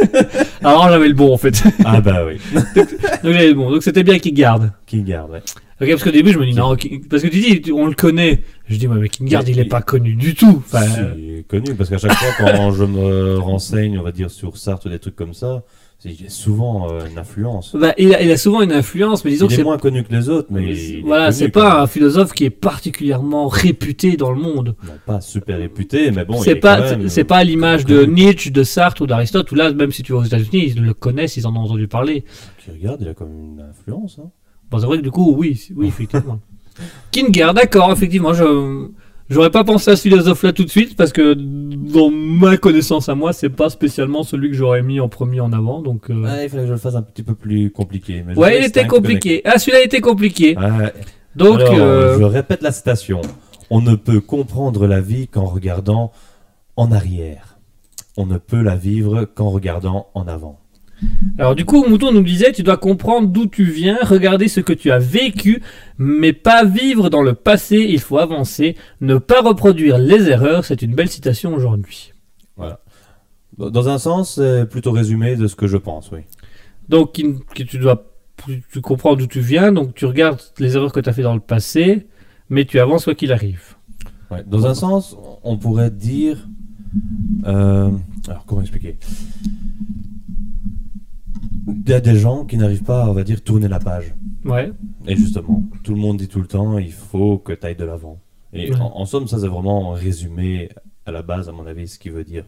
*laughs* Alors j'avais le bon en fait. Ah bah oui. *laughs* Donc j'avais le bon. Donc c'était bien Kierkegaard. Kierkegaard, ouais. Ok parce qu'au début je me dis non parce que tu dis on le connaît. Je dis ouais mais Mais il est il- pas connu du tout. Enfin, euh, C'est connu parce qu'à chaque fois quand je me renseigne, on va dire sur Sartre ou des trucs comme ça, il a souvent euh, une influence. bah, il, a, il a souvent une influence mais disons il que est c'est moins connu que les autres, mais il voilà, c'est pas un philosophe qui est particulièrement réputé dans le monde. Bon, pas super réputé, mais bon. c'est est pas, c'est- pas à l'image de. Nietzsche, de Sartre ou d'Aristote, où là, même si tu vas aux États-Unis, ils le connaissent, ils en ont entendu parler. Kierkegaard, il a quand même une influence. Hein. Bon, c'est vrai que du coup, oui, oui, effectivement. *laughs* Kierkegaard, d'accord, effectivement, je, j'aurais pas pensé à ce philosophe-là tout de suite, parce que dans ma connaissance à moi, c'est pas spécialement celui que j'aurais mis en premier en avant, donc, euh, Ouais, il fallait que je le fasse un petit peu plus compliqué. mais ouais, sais il était compliqué. Ah, celui-là était compliqué. Ouais. Donc, Alors, euh, je répète la citation. On ne peut comprendre la vie qu'en regardant en arrière. On ne peut la vivre qu'en regardant en avant. Alors du coup, Mouton nous disait, tu dois comprendre d'où tu viens, regarder ce que tu as vécu, mais pas vivre dans le passé, il faut avancer, ne pas reproduire les erreurs, c'est une belle citation aujourd'hui. Dans dans un sens, c'est plutôt résumé de ce que je pense, oui. Donc qui- tu dois tu comprends d'où tu viens, donc tu regardes les erreurs que tu as fait dans le passé, mais tu avances quoi qu'il arrive. Ouais, Dans un sens, on pourrait dire... euh, alors, comment expliquer? Il y a des gens qui n'arrivent pas, on va dire, tourner la page. Ouais. Et justement, tout le monde dit tout le temps, il faut que tu ailles de l'avant. Et Ouais. en, en somme, ça c'est vraiment résumé à la base, à mon avis, ce qu'il veut dire.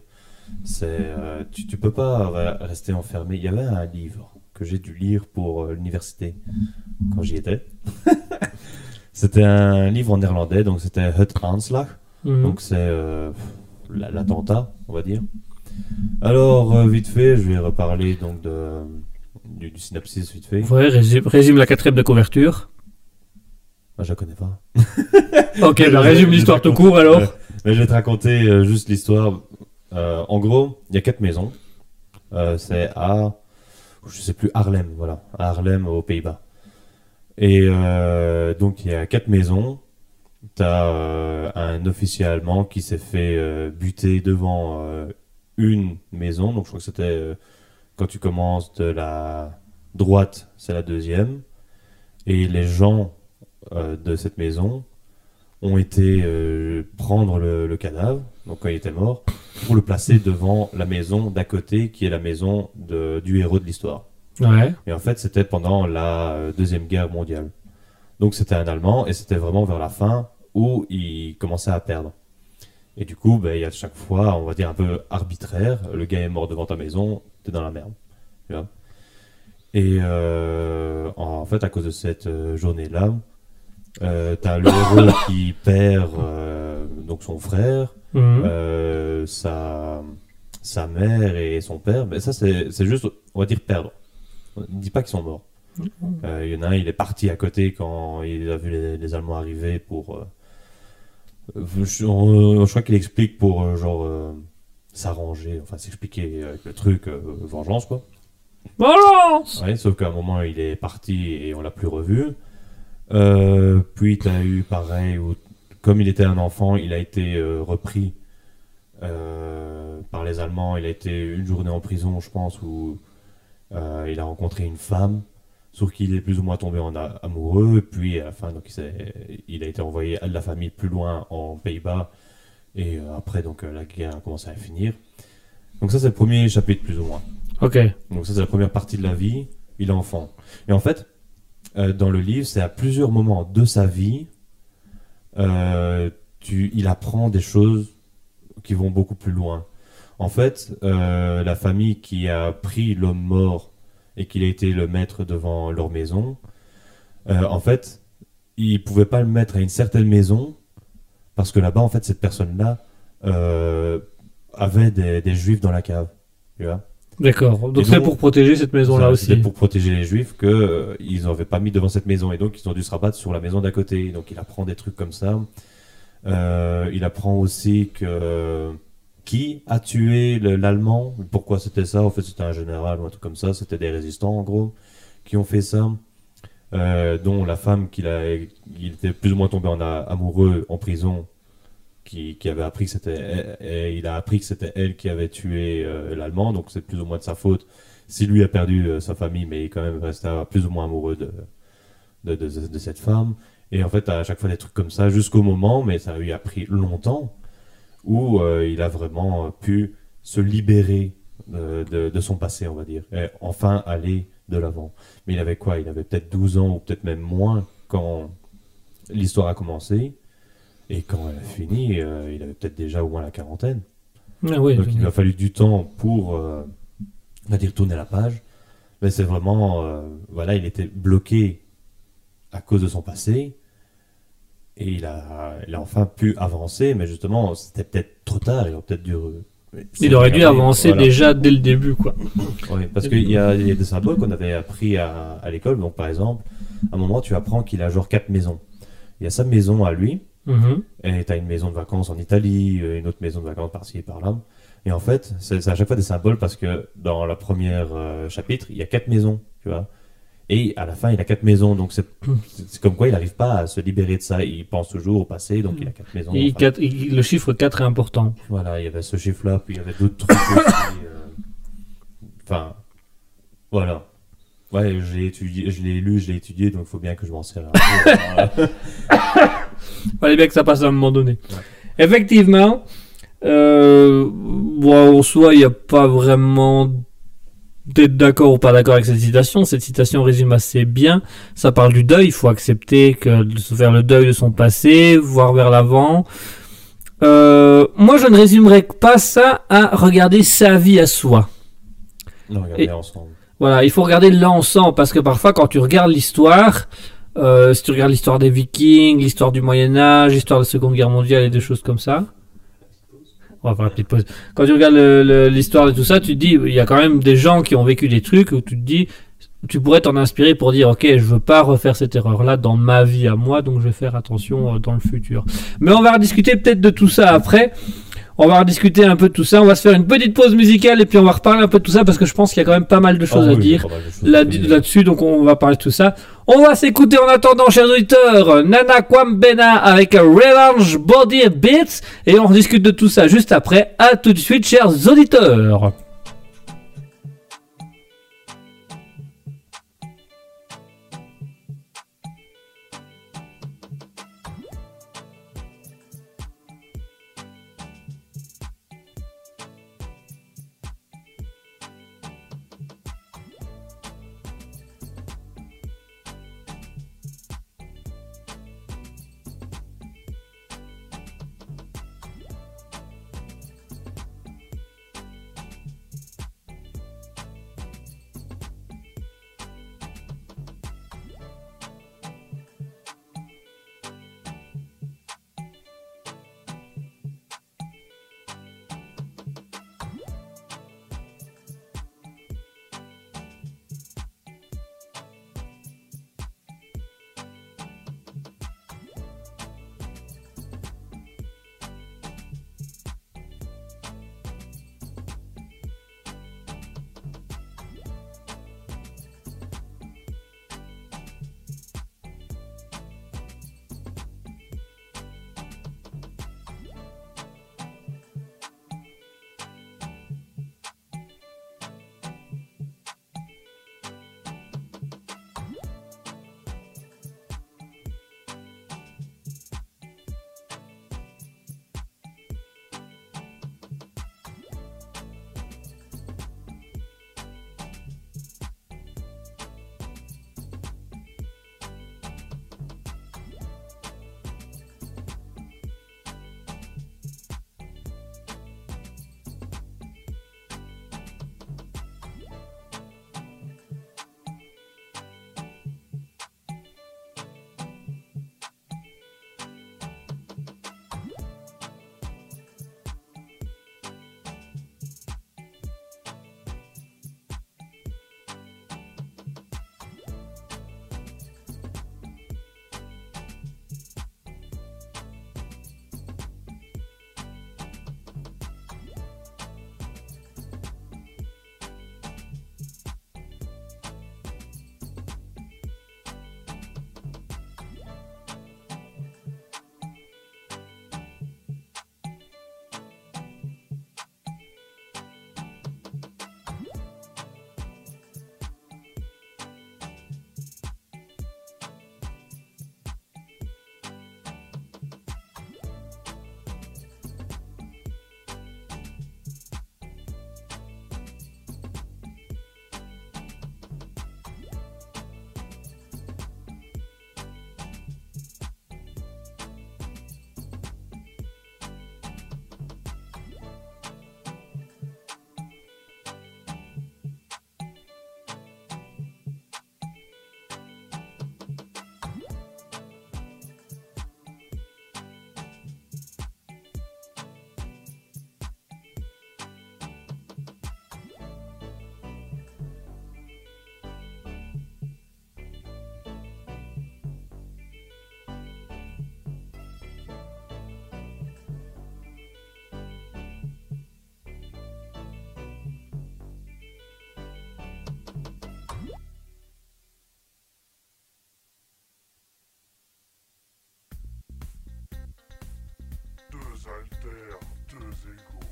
C'est, euh, tu, tu peux pas rester enfermé. Il y avait un livre que j'ai dû lire pour euh, l'université quand j'y étais. *laughs* c'était un livre en néerlandais, donc c'était Het Aanslag. Mhm. Donc c'est euh, la- l'attentat, on va dire. Alors, vite fait, je vais reparler donc de, du, du synopsis vite fait. Ouais, résume, résume la quatrième de couverture. Ah, je la connais pas. *laughs* Ok, bah résume l'histoire tout court alors. Mais je vais te raconter euh, juste l'histoire. Euh, en gros, il y a quatre maisons. Euh, c'est à, je sais plus, Harlem, voilà, à Harlem aux Pays-Bas. Et euh, donc il y a quatre maisons. T'as euh, un officier allemand qui s'est fait euh, buter devant euh, une maison. Donc je crois que c'était euh, quand tu commences de la droite, c'est la deuxième. Et les gens euh, de cette maison ont été euh, prendre le, le cadavre, donc quand il était mort, pour le placer devant la maison d'à côté, qui est la maison de- du héros de l'histoire. Ouais. Et en fait, c'était pendant la euh, Deuxième Guerre mondiale. Donc c'était un Allemand, et c'était vraiment vers la fin où il commençait à perdre. Et du coup, ben, il y a chaque fois, on va dire un peu arbitraire, le gars est mort devant ta maison, t'es dans la merde. Tu vois et euh, en fait, à cause de cette euh, journée-là, euh, t'as le héros *coughs* qui perd euh, donc son frère, Mhm. sa, sa mère et son père, mais ça c'est juste, on va dire, perdre. On ne dit pas qu'ils sont morts. Euh, Il y en a un, il est parti à côté quand il a vu les, les Allemands arriver pour... je, je crois qu'il explique pour, genre, s'arranger, enfin s'expliquer avec le truc, euh, vengeance, quoi. Ouais, sauf qu'à un moment, il est parti et on l'a plus revu. Euh, puis, tu as eu pareil, où, comme il était un enfant, il a été euh, repris par les Allemands. Il a été une journée en prison, je pense, où il a rencontré une femme, sur qui il est plus ou moins tombé en amoureux. Puis, à la fin, donc, il, il a été envoyé à de la famille plus loin en Pays-Bas. Et euh, après, donc, euh, la guerre a commencé à finir. Donc, ça, c'est le premier chapitre, plus ou moins. Ok. Donc ça c'est la première partie de la vie, il est enfant. Et en fait, euh, dans le livre, c'est à plusieurs moments de sa vie, euh, tu, il apprend des choses qui vont beaucoup plus loin. En fait, euh, la famille qui a pris l'homme mort et qu'il a été le mettre devant leur maison, en fait, ils pouvaient pas le mettre à une certaine maison parce que là-bas, en fait, cette personne-là euh, avait des, des juifs dans la cave. Tu vois D'accord. Donc c'est pour protéger cette maison-là aussi. C'était pour protéger les juifs que euh, ils n'avaient pas mis devant cette maison et donc ils ont dû se rabattre sur la maison d'à côté. Donc il apprend des trucs comme ça. Euh, il apprend aussi que qui a tué le- l'allemand, pourquoi c'était ça? En fait, c'était un général ou un truc comme ça. C'était des résistants en gros qui ont fait ça. Euh, dont la femme qu'il il était plus ou moins tombé en amoureux en prison, qui, avait appris que c'était, et il a appris que c'était elle qui avait tué euh, l'allemand, donc c'est plus ou moins de sa faute. Si lui a perdu euh, sa famille, mais il quand même resté plus ou moins amoureux de, cette femme. Et en fait, à chaque fois des trucs comme ça, jusqu'au moment, mais ça lui a pris longtemps, où il a vraiment pu se libérer de, de son passé, on va dire, et enfin aller de l'avant. Mais il avait quoi? Il avait peut-être 12 ans ou peut-être même moins quand l'histoire a commencé. Et quand elle a fini, euh, il avait peut-être déjà au moins la quarantaine. Ah oui. Donc il lui a fallu du temps pour, euh, on va dire, tourner la page. Mais c'est vraiment, euh, voilà, il était bloqué à cause de son passé. Et il a, il a enfin pu avancer, mais justement, c'était peut-être trop tard. Il aurait peut-être dû. Il aurait dû avancer Voilà. déjà dès le début, quoi. Oui, parce qu'il y y a des symboles qu'on avait appris à, à l'école. Donc, par exemple, à un moment, tu apprends qu'il a genre quatre maisons. Il y a sa maison à lui, Mhm. et tu as une maison de vacances en Italie, euh, une autre maison de vacances par-ci et par-là. Et en fait, c'est à chaque fois des symboles parce que dans la première euh, chapitre, il y a quatre maisons, tu vois. Et à la fin, il a quatre maisons. Donc, c'est comme quoi il n'arrive pas à se libérer de ça. Il pense toujours au passé, donc il a quatre maisons. Et Enfin, quatre- il- le chiffre 4 est important. voilà, il y avait ce chiffre-là, puis il y avait d'autres trucs aussi. euh, Enfin, voilà. Ouais, je l'ai étudié, je l'ai lu, je l'ai étudié, donc il faut bien que je m'en sers. peu. *laughs* Fallait bien que ça passe à un moment donné. Ouais. Effectivement, euh, bon, en soi, il n'y a pas vraiment d'être d'accord ou pas d'accord avec cette citation. Cette citation résume assez bien. Ça parle du deuil. Il faut accepter que de se faire le deuil de son passé, voir vers l'avant. Euh, moi, je ne résumerai pas ça à regarder sa vie à soi. non, regardez Et- ensemble. Voilà, il faut regarder l'ensemble parce que parfois quand tu regardes l'histoire, euh, si tu regardes l'histoire des Vikings, l'histoire du Moyen Âge, l'histoire de la Seconde Guerre mondiale et des choses comme ça. On va faire la petite pause. Quand tu regardes l'histoire de tout ça, tu te dis, il y a quand même des gens qui ont vécu des trucs où tu te dis, tu pourrais t'en inspirer pour dire ok je veux pas refaire cette erreur là dans ma vie à moi donc je vais faire attention euh, dans le futur mais on va rediscuter peut-être de tout ça après on va rediscuter un peu de tout ça. On va se faire une petite pause musicale et puis on va reparler un peu de tout ça parce que je pense qu'il y a quand même pas mal de choses Ah à oui, dire là- là-dessus donc on va parler de tout ça. On va s'écouter en attendant chers auditeurs Nana Kwambena avec Revenge Body Beats et on rediscute de tout ça juste après. À tout de suite chers auditeurs Deux alters, deux égaux.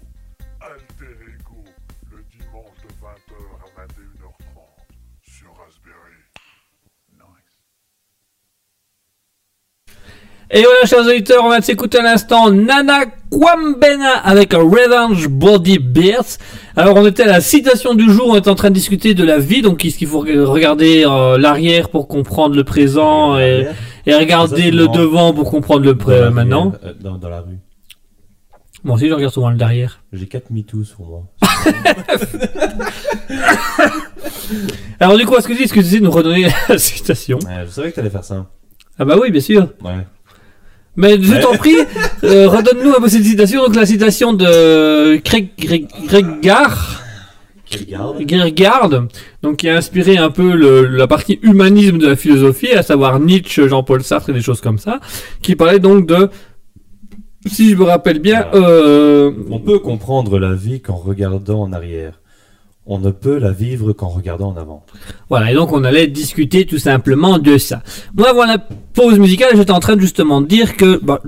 Alter Ego, le dimanche de 20h à 21h30 sur Raspberry. Nice. Et voilà, chers auditeurs, on va s'écouter à l'instant Nana Kwambena avec Revenge Body Beats. Alors, on était à la citation du jour, on était en train de discuter de la vie, donc est-ce qu'il faut regarder euh, l'arrière pour comprendre le présent et, et regarder le devant pour comprendre le Dans pré- la rue, maintenant? euh, dans, dans la rue. Moi aussi, je regarde souvent le derrière. J'ai 4 MeToo sur moi. *laughs* Alors, du coup, est-ce que tu est-ce que tu sais nous redonner *laughs* la citation Ouais, je savais que t'allais faire ça. Ah bah oui, bien sûr. Ouais. Mais je t'en prie, *laughs* euh, redonne-nous un peu cette citation. Donc la citation de Craig Garr, Kierkegaard. Kierkegaard, donc qui a inspiré un peu le- la partie humanisme de la philosophie, à savoir Nietzsche, Jean-Paul Sartre et des choses comme ça, qui parlait donc de, si je me rappelle bien, Voilà. euh, On peut comprendre la vie qu'en regardant en arrière. On ne peut la vivre qu'en regardant en avant. Voilà, et donc on allait discuter tout simplement de ça. Moi, avant la pause musicale, j'étais en train de justement de dire que bah,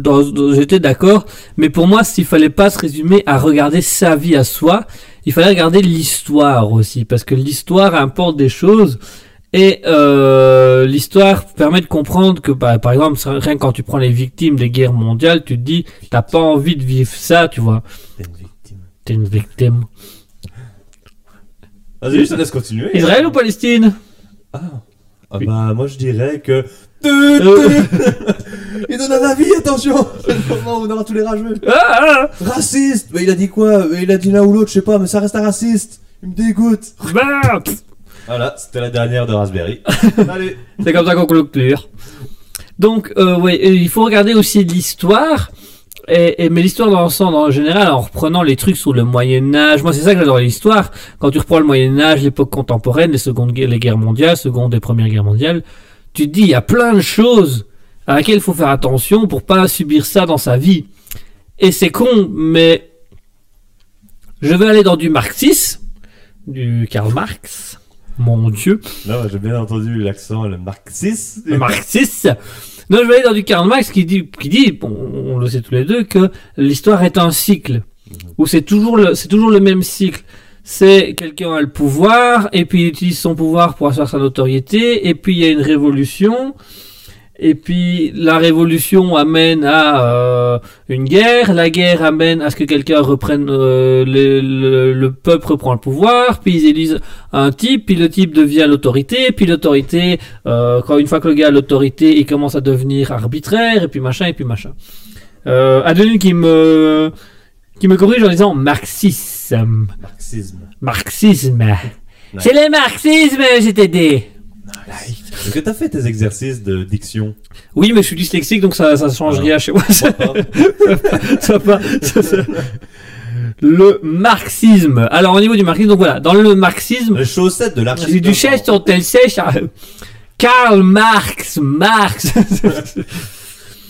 j'étais d'accord, mais pour moi, s'il fallait pas se résumer à regarder sa vie à soi, il fallait regarder l'histoire aussi, parce que l'histoire importe des choses. Et euh, l'histoire permet de comprendre que, bah, par exemple, rien que quand tu prends les victimes des guerres mondiales, tu te dis, t'as pas envie de vivre ça, tu vois. T'es une victime. T'es une victime. Vas-y, je te laisse continuer. Israël ou Palestine? Ah, Oui. bah moi je dirais que. Euh, *laughs* Il donne à ma vie, attention C'est *laughs* le moment où on aura tous les rageux. ah, ah, Raciste Mais il a dit quoi? Mais Il a dit l'un ou l'autre, je sais pas, mais ça reste un raciste Il me dégoûte bah. Voilà, c'était la dernière de Raspberry. *laughs* Allez C'est comme ça qu'on conclure. Donc, euh, et il faut regarder aussi l'histoire. Et, et- mais l'histoire dans l'ensemble, en général, en reprenant les trucs sur le Moyen Âge. Moi, c'est ça que j'adore l'histoire. Quand tu reprends le Moyen Âge, l'époque contemporaine, les secondes, guerres- les guerres mondiales, seconde et première guerre mondiale, tu te dis, il y a plein de choses à laquelle il faut faire attention pour pas subir ça dans sa vie. Et c'est con, mais je vais aller dans du marxisme, du Karl Marx. Mon Dieu. Non, j'ai bien entendu l'accent, le marxiste. le marxiste. Non, je vais aller dans du Karl Marx qui dit, qui dit, bon, on le sait tous les deux, que l'histoire est un cycle. Où c'est toujours le, c'est toujours le même cycle. C'est quelqu'un a le pouvoir, et puis il utilise son pouvoir pour asseoir sa notoriété, et puis il y a une révolution, et puis la révolution amène à euh, une guerre, la guerre amène à ce que quelqu'un reprenne, euh, le, le, le peuple reprend le pouvoir, puis ils élisent un type, puis le type devient l'autorité, puis l'autorité euh, quand une fois que le gars a l'autorité, il commence à devenir arbitraire, et puis machin, et puis machin. Euh, Adeline qui me, qui me corrige en disant marxisme. Marxisme. Marxisme. C'est le marxisme, j'étais dit. Est-ce que t'as fait tes exercices de diction Oui, mais je suis dyslexique, donc ça, ça change rien chez moi. Ça, ça va, ça- Le marxisme. Alors, au niveau du marxisme, donc voilà, dans le marxisme, Les chaussettes de les l'architecte. duchesses sont-elles sèches Karl Marx, Marx. *laughs*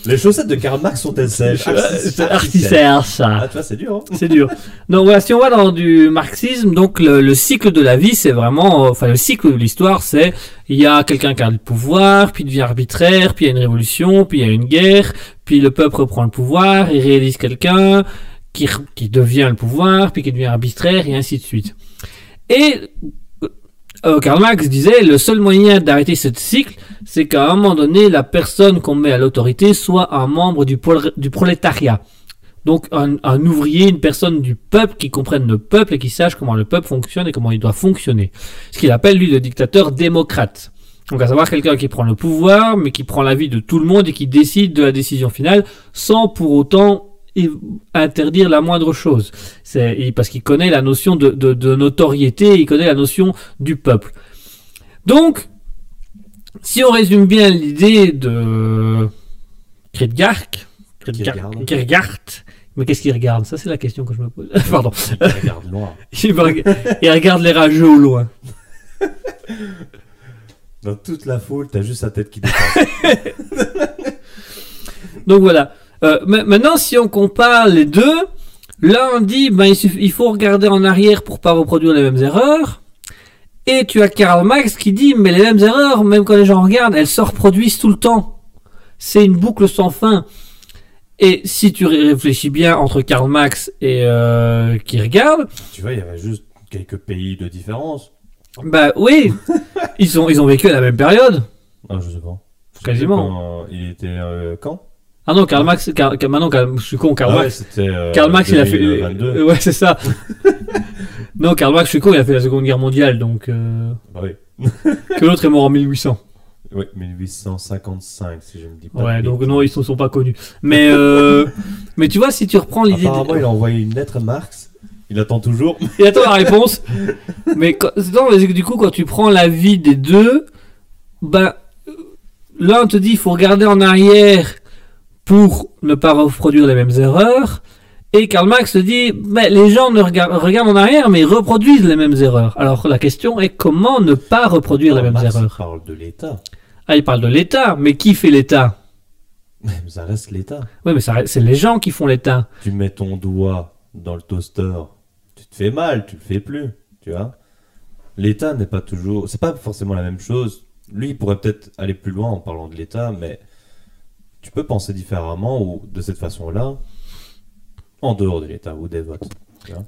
Les chaussettes de Karl Marx sont-elles sèches C'est artisaire, Ah, ça. tu vois, c'est dur. Hein C'est dur. Donc voilà, si on va dans du marxisme, donc le, le cycle de la vie, c'est vraiment, euh, enfin le cycle de l'histoire, c'est il y a quelqu'un qui a le pouvoir, puis il devient arbitraire, puis il y a une révolution, puis il y a une guerre, puis le peuple reprend le pouvoir, il réalise quelqu'un qui, qui devient le pouvoir, puis qui devient arbitraire, et ainsi de suite. Et euh, Karl Marx disait, le seul moyen d'arrêter ce cycle, c'est qu'à un moment donné, la personne qu'on met à l'autorité soit un membre du, prolétariat. Donc un, un ouvrier, une personne du peuple qui comprenne le peuple et qui sache comment le peuple fonctionne et comment il doit fonctionner. Ce qu'il appelle lui le dictateur démocrate. Donc à savoir quelqu'un qui prend le pouvoir, mais qui prend l'avis de tout le monde et qui décide de la décision finale sans pour autant i- interdire la moindre chose. C'est parce qu'il connaît la notion de, de, de notoriété, il connaît la notion du peuple. Donc, si on résume bien l'idée de Kierkegaard, Kierkegaard, mais qu'est-ce qu'il regarde? Ça, c'est la question que je me pose. *laughs* Pardon. Regarde loin. *laughs* Il, me reg- il regarde les rageux au loin. Dans toute la foule, t'as juste sa tête qui dépasse. *laughs* Donc voilà. Euh, ma- maintenant, si on compare les deux, là on dit ben il, suffit- il faut regarder en arrière pour pas reproduire les mêmes erreurs. Et tu as Karl Marx qui dit mais les mêmes erreurs, même quand les gens regardent, elles se reproduisent tout le temps. C'est une boucle sans fin. Et si tu ré- réfléchis bien entre Karl Marx et euh, qui regarde, tu vois, il y avait juste quelques pays de différence. bah oui, *laughs* ils ont ils ont vécu à la même période. Ah, je sais pas. Quasiment. quand Il était euh, quand? Ah non, Karl Marx, Karl, Karl- maintenant Karl- je suis con, Karl Ah Marx. euh, Karl Marx, il a fait. 2022. euh, ouais, c'est ça. *laughs* non, Karl Marx, je suis con, il a fait la Seconde Guerre mondiale, donc. euh, Bah oui. *laughs* que l'autre est mort en 1800. Oui, 1855, si je me dis pas. Ouais, donc non, ils ne sont pas connus. Mais, euh, *laughs* mais tu vois, si tu reprends l'idée. Apparemment, de- il a envoyé une lettre à Marx. Il attend toujours. Il attend la réponse. mais quand- non, mais du coup, quand tu prends la vie des deux, ben, là, on te dit, il faut regarder en arrière pour ne pas reproduire les mêmes erreurs. Et Karl Marx dit, mais les gens ne regardent, regardent en arrière, mais ils reproduisent les mêmes erreurs. Alors la question est comment ne pas reproduire les mêmes Marx erreurs? parle de l'État. Ah, il parle de l'État, mais qui fait l'État? Mais ça reste l'État. Oui, mais c'est les gens qui font l'État. Tu mets ton doigt dans le toaster, tu te fais mal, tu le fais plus, tu vois. L'État n'est pas toujours, c'est pas forcément la même chose. Lui, il pourrait peut-être aller plus loin en parlant de l'État, mais tu peux penser différemment ou de cette façon-là, en dehors de l'État ou des votes.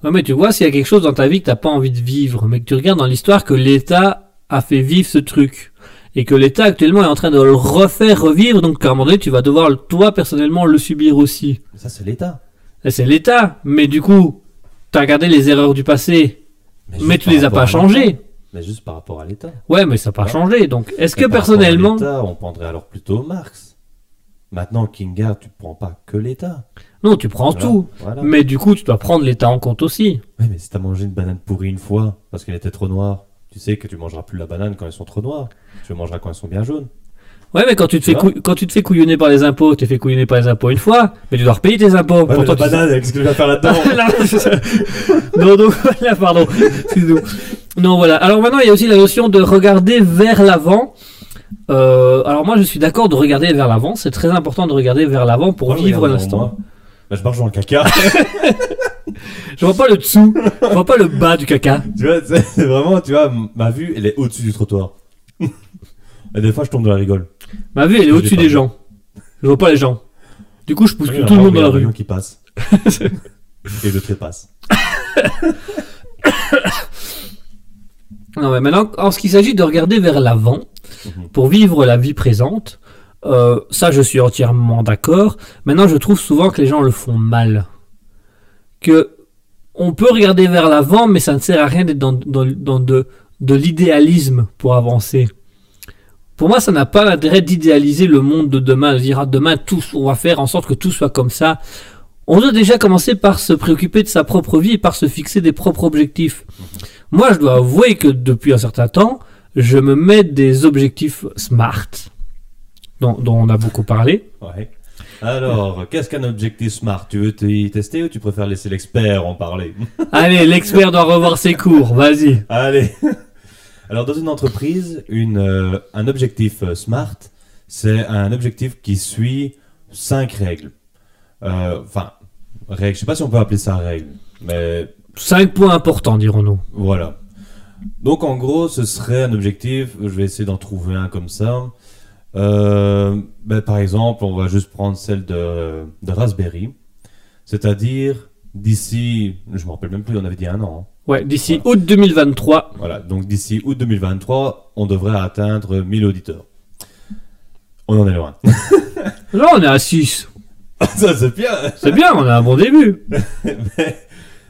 Ouais, mais tu vois, s'il y a quelque chose dans ta vie que t'as pas envie de vivre, mais que tu regardes dans l'histoire que l'État a fait vivre ce truc, et que l'État actuellement est en train de le refaire revivre, donc à un moment donné, tu vas devoir, toi, personnellement, le subir aussi. Ça, c'est l'État. C'est l'État, mais du coup, t'as regardé les erreurs du passé, mais tu les as pas changées. Mais juste par rapport à l'État. Ouais, mais ça n'a pas Ouais. changé, donc est-ce que par à personnellement... on prendrait alors plutôt Marx. Maintenant, Kingard, tu prends pas que l'État. Non, tu prends Voilà. tout, Voilà. mais du coup, tu dois prendre l'État en compte aussi. Oui, mais si t'as mangé une banane pourrie une fois parce qu'elle était trop noire, tu sais que tu mangeras plus la banane quand elles sont trop noires. Tu le mangeras quand elles sont bien jaunes. Ouais, mais quand tu te Tu fais, quand tu te fais couillonner par les impôts, t'es fait couillonner par les impôts une fois, mais tu dois repayer tes impôts. Ouais, Pourtant, la tu- banane, qu'est-ce que je vais faire là-dedans *laughs* non, donc *laughs* voilà, pardon. Non, voilà. Alors maintenant, il y a aussi la notion de regarder vers l'avant. Euh, alors moi, je suis d'accord de regarder vers l'avant. C'est très important de regarder vers l'avant pour Moi, vivre l'instant. Bah, je marche dans le caca. *laughs* *laughs* Je vois pas le dessous, je vois pas le bas du caca. tu vois, c'est vraiment, tu vois, ma vue, elle est au-dessus du trottoir. Et des fois, je tombe dans la rigole. Ma vue, elle est au-dessus des gens. Je vois pas les gens. Du coup, je pousse Oui, tout le monde dans la rue. qui passe. Et je trépasse. *laughs* Non, mais maintenant, en ce qu'il s'agit de regarder vers l'avant Mhm. pour vivre la vie présente, euh, ça, je suis entièrement d'accord. Maintenant, je trouve souvent que les gens le font mal. Que on peut regarder vers l'avant, mais ça ne sert à rien d'être dans, dans, dans de, de l'idéalisme pour avancer. Pour moi, ça n'a pas l'intérêt d'idéaliser le monde de demain, de dire ah, demain tout, on va faire en sorte que tout soit comme ça. On doit déjà commencer par se préoccuper de sa propre vie et par se fixer des propres objectifs. Moi, je dois avouer que depuis un certain temps, je me mets des objectifs SMART, dont, dont on a beaucoup parlé. Ouais. Alors, qu'est-ce qu'un objectif smart? Tu veux t'y tester ou tu préfères laisser l'expert en parler? *laughs* Allez, l'expert doit revoir ses cours, vas-y. Allez. *laughs* Alors, dans une entreprise, une, euh, un objectif euh, SMART, c'est un objectif qui suit cinq règles. Euh, Enfin, règles, je sais pas si on peut appeler ça règles, mais Cinq points importants, dirons-nous. voilà. Donc, en gros, ce serait un objectif, je vais essayer d'en trouver un comme ça. Euh, ben, par exemple, on va juste prendre celle de, de Raspberry, c'est-à-dire d'ici, je me rappelle même plus, on avait dit un an. hein. Ouais, d'ici août 2023. Voilà, donc d'ici août 2023, on devrait atteindre 1000 auditeurs. On en est loin. *laughs* Là, on est à 6. *laughs* Ça, c'est bien. C'est bien, on a un bon début. *laughs*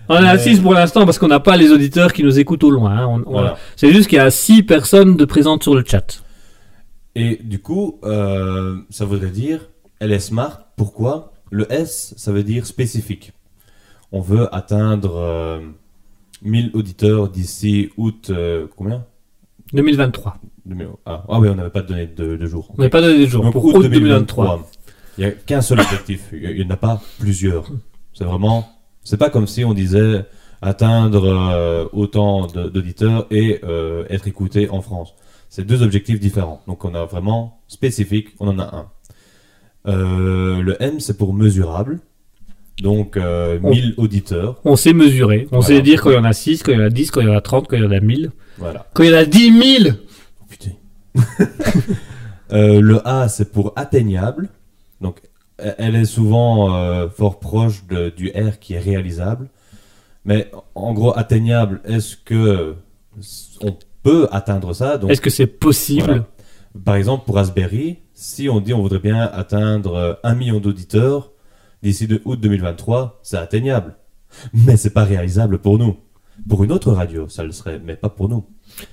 On est à mais- 6 pour l'instant parce qu'on n'a pas les auditeurs qui nous écoutent au loin. hein. Voilà. C'est juste qu'il y a 6 personnes de présentes sur le chat. Et du coup, euh, ça voudrait dire, elle est smart. Pourquoi Le S, ça veut dire spécifique? On veut atteindre euh, 1000 auditeurs d'ici août, euh, combien? 2023. 2000 ah, ah oui, on n'avait pas donné de, de jours. On n'a pas donné des jours. Pour août août 2023. 2023. Il n'y a qu'un seul objectif. Il n'y en a pas plusieurs. C'est vraiment. C'est pas comme si on disait atteindre euh, autant d'auditeurs et euh, être écouté en France. C'est deux objectifs différents. Donc on a vraiment spécifique, on en a un. Euh, le M, c'est pour mesurable. Donc euh, On- 1000 auditeurs. On sait mesurer. On Voilà. sait dire quand il y en a 6, quand il y en a 10, quand il y en a 30, quand il y en a 1000. Voilà. Quand il y en a 10 000 Oh, putain. *laughs* Euh, le A, c'est pour atteignable. Donc, elle est souvent euh, fort proche de- du R qui est réalisable. Mais en gros, atteignable, est-ce que on peut atteindre ça? Est-ce que c'est possible? voilà. Par exemple, pour Raspberry, si on dit on voudrait bien atteindre un million d'auditeurs d'ici de août 2023, c'est atteignable. Mais c'est pas réalisable pour nous. Pour une autre radio, ça le serait, mais pas pour nous.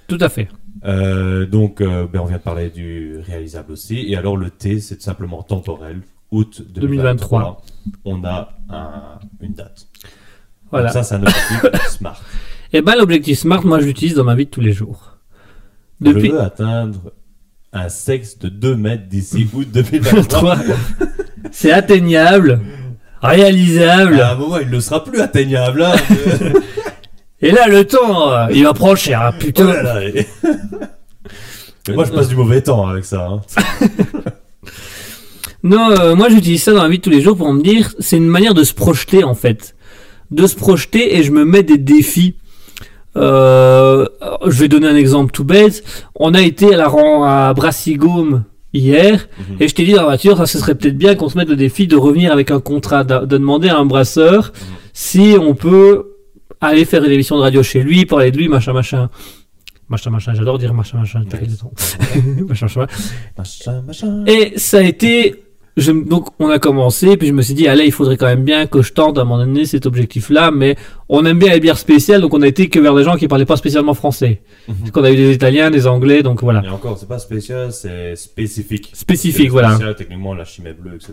Tout à fait. Euh, donc, euh, ben, on vient de parler du réalisable aussi. Et alors, le T, c'est simplement temporel. Août 2023. On a un- une date. Voilà. Donc ça, c'est un objectif *laughs* smart. Et ben l'objectif SMART, moi je l'utilise dans ma vie de tous les jours. Je Depuis veux atteindre un sexe de 2 mètres d'ici août 2023. 23, *laughs* c'est atteignable. réalisable. À un moment, il ne sera plus atteignable. hein. *laughs* Et là, le temps, il va prendre cher, hein, putain. Oh là là, et- Mais moi, je passe du mauvais temps avec ça. hein. Non, euh, moi j'utilise ça dans la vie de tous les jours pour me dire, c'est une manière de se projeter en fait. De se projeter et je me mets des défis. Euh, je vais donner un exemple tout bête. On a été à la à Brassigaume hier Mhm. et je t'ai dit dans la voiture, ça ce serait peut-être bien qu'on se mette le défi de revenir avec un contrat, de, de demander à un brasseur si on peut aller faire une émission de radio chez lui, parler de lui, machin machin. Machin machin, j'adore dire machin machin *laughs* machin. Machin, machin. Et ça a été, je, donc on a commencé, puis je me suis dit, allez, il faudrait quand même bien que je tente à un moment donné cet objectif-là, mais on aime bien les bières spéciales, donc on a été que vers des gens qui parlaient pas spécialement français. Parce qu'on a eu des Italiens, des Anglais, donc voilà. Et encore, c'est pas spécial, c'est spécifique. Spécifique, C'est voilà. Spécial, techniquement, la chimée bleue, etc.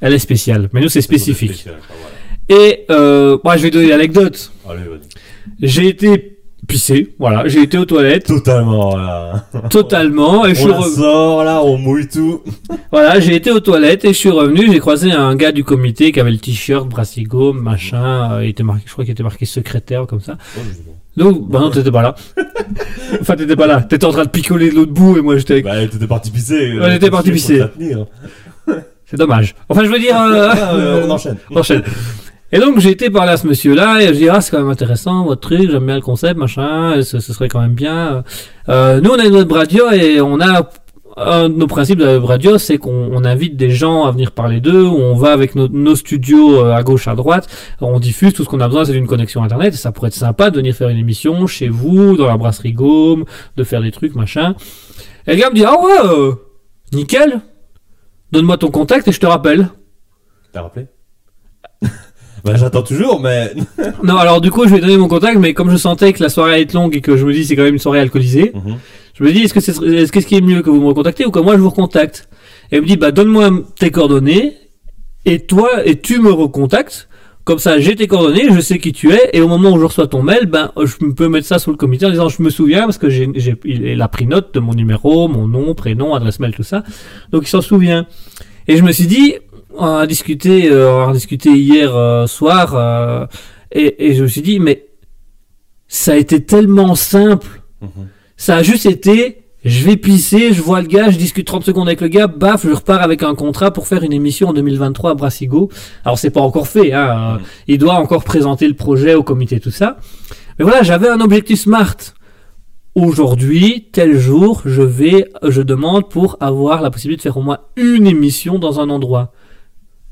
Elle est spéciale, mais nous c'est spécifique. voilà. Et euh, moi je vais donner l'anecdote. Allez, vas-y. J'ai été pissé, voilà, j'ai été aux toilettes Totalement, là. totalement, et je On suis la re- sort, là, on mouille tout. Voilà, j'ai été aux toilettes et je suis revenu, j'ai croisé un gars du comité qui avait le t-shirt Brassigo, machin, euh, il était marqué, je crois qu'il était marqué secrétaire comme ça. Oh, je- Donc, bah non, t'étais pas là. *laughs* enfin, t'étais pas là. T'étais en train de picoler de l'autre bout et moi j'étais avec... Bah, t'étais parti pisser. Ouais, j'étais parti pisser. C'est dommage. Enfin, je veux dire... *laughs* euh, Ah, euh, on enchaîne. *laughs* on enchaîne. Et donc, j'ai été parler à ce monsieur-là et je dis, ah, c'est quand même intéressant, votre truc, j'aime bien le concept, machin, ce, serait quand même bien. Euh, nous, on a une web radio et on a... Un de nos principes de la radio, c'est qu'on on invite des gens à venir parler d'eux, on va avec nos, nos studios euh, à gauche, à droite, on diffuse tout ce qu'on a besoin, c'est d'une connexion internet, et ça pourrait être sympa de venir faire une émission chez vous, dans la brasserie Gaume, de faire des trucs, machin. Et le gars me dit, ah ouais, euh, nickel, donne-moi ton contact et je te rappelle. T'as rappelé? Bah, j'attends toujours, mais. *laughs* Non, alors du coup, je vais donner mon contact, mais comme je sentais que la soirée allait être longue et que je me dis c'est quand même une soirée alcoolisée, Mhm. je me dis est-ce que c'est est-ce qu'est-ce qui est mieux que vous me recontactez ou que moi je vous recontacte? Et il me dit bah donne-moi tes coordonnées et toi et tu me recontactes. Comme ça, j'ai tes coordonnées, je sais qui tu es, et au moment où je reçois ton mail, ben, je peux mettre ça sur le comité en disant je me souviens parce que j'ai, j'ai, il a pris note de mon numéro, mon nom, prénom, adresse mail, tout ça. Donc il s'en souvient. Et je me suis dit, on a discuté, euh, on a discuté hier euh, soir, euh, et, et je me suis dit, mais ça a été tellement simple. Mhm. Ça a juste été, je vais pisser, je vois le gars, je discute 30 secondes avec le gars, baf, je repars avec un contrat pour faire une émission en 2023 à Brassigo. Alors c'est pas encore fait, hein. Mhm. Il doit encore présenter le projet au comité, tout ça. Mais voilà, j'avais un objectif smart. Aujourd'hui, tel jour, je vais, je demande pour avoir la possibilité de faire au moins une émission dans un endroit.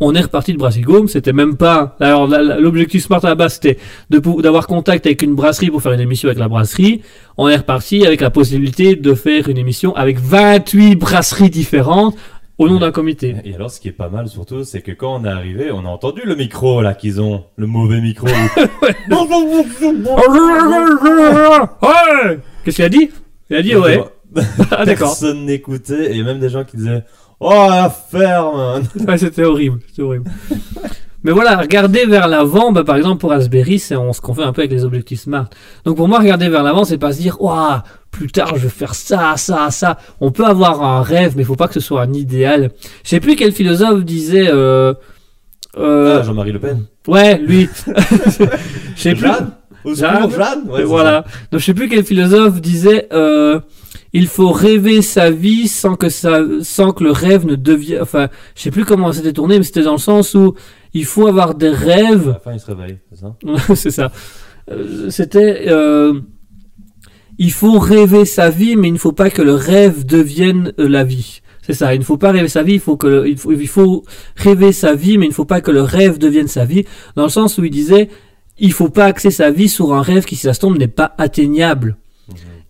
On est reparti de Brassigo, c'était même pas. Alors l'objectif smart à la base c'était d'avoir contact avec une brasserie pour faire une émission avec la brasserie. On est reparti avec la possibilité de faire une émission avec 28 brasseries différentes au nom d'un comité. Et alors, ce qui est pas mal surtout, c'est que quand on est arrivé, on a entendu le micro là qu'ils ont, le mauvais micro. *laughs* Qu'est-ce qu'il a dit? Il a dit ouais. Ah d'accord. Personne *laughs* n'écoutait et même des gens qui disaient Oh la ferme *laughs* Ouais, c'était horrible, c'était horrible. Mais voilà, regarder vers l'avant, bah, par exemple pour Raspberry, c'est ce qu'on fait un peu avec les objectifs smart. Donc pour moi, regarder vers l'avant, c'est pas se dire, waouh, plus tard je vais faire ça, ça, ça. On peut avoir un rêve, mais il faut pas que ce soit un idéal. Je sais plus quel philosophe disait, euh, euh, Ah, Jean-Marie Le Pen. ouais, lui. *laughs* Je sais plus. Jeanne? Au Jeanne secours, Jeanne Ouais, voilà. Donc je sais plus quel philosophe disait euh, il faut rêver sa vie sans que ça sans que le rêve ne devienne enfin je sais plus comment c'était tourné mais c'était dans le sens où il faut avoir des ça. À rêves la fin, il se réveille, c'est ça? *laughs* C'est ça Euh, c'était euh, il faut rêver sa vie mais il ne faut pas que le rêve devienne euh, la vie c'est ça, il ne faut pas rêver sa vie, il faut que le- il faut, il faut rêver sa vie, mais il ne faut pas que le rêve devienne sa vie, dans le sens où il disait, il faut pas axer sa vie sur un rêve qui, si ça se tombe, n'est pas atteignable.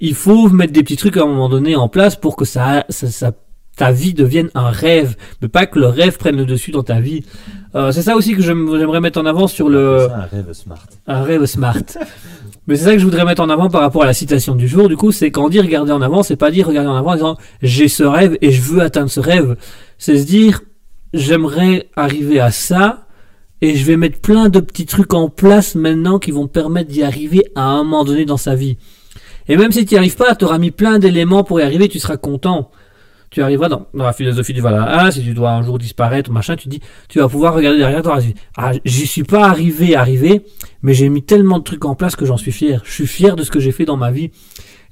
Il faut mettre des petits trucs à un moment donné en place pour que ça, ça, ça- ta vie devienne un rêve, mais pas que le rêve prenne le dessus dans ta vie. Euh, c'est ça aussi que j'aime- j'aimerais mettre en avant sur le un rêve smart. un rêve smart. *laughs* Mais c'est ça que je voudrais mettre en avant par rapport à la citation du jour. Du coup, c'est quand on dit regarder en avant, c'est pas dire regarder en avant en disant j'ai ce rêve et je veux atteindre ce rêve. C'est se dire j'aimerais arriver à ça et je vais mettre plein de petits trucs en place maintenant qui vont permettre d'y arriver à un moment donné dans sa vie. Et même si tu n'y arrives pas, tu auras mis plein d'éléments pour y arriver, tu seras content. tu arriveras dans, dans la philosophie du Valhalla, si tu dois un jour disparaître machin, tu dis, tu vas pouvoir regarder derrière toi. Ah, j'y suis pas arrivé, arrivé, mais j'ai mis tellement de trucs en place que j'en suis fier. Je suis fier de ce que j'ai fait dans ma vie.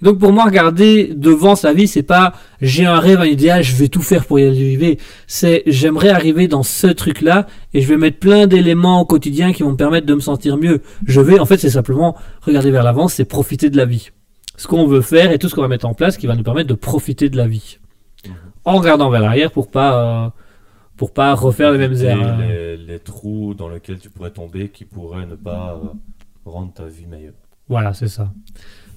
Donc pour moi, regarder devant sa vie, c'est pas j'ai un rêve, un idéal, je vais tout faire pour y arriver. C'est j'aimerais arriver dans ce truc-là et je vais mettre plein d'éléments au quotidien qui vont me permettre de me sentir mieux. Je vais, en fait, c'est simplement regarder vers l'avant, c'est profiter de la vie. Ce qu'on veut faire et tout ce qu'on va mettre en place qui va nous permettre de profiter de la vie. En regardant vers l'arrière pour pas, euh, pour pas refaire les mêmes erreurs. les, les trous dans lesquels tu pourrais tomber qui pourraient ne pas euh, rendre ta vie meilleure. Voilà, c'est ça.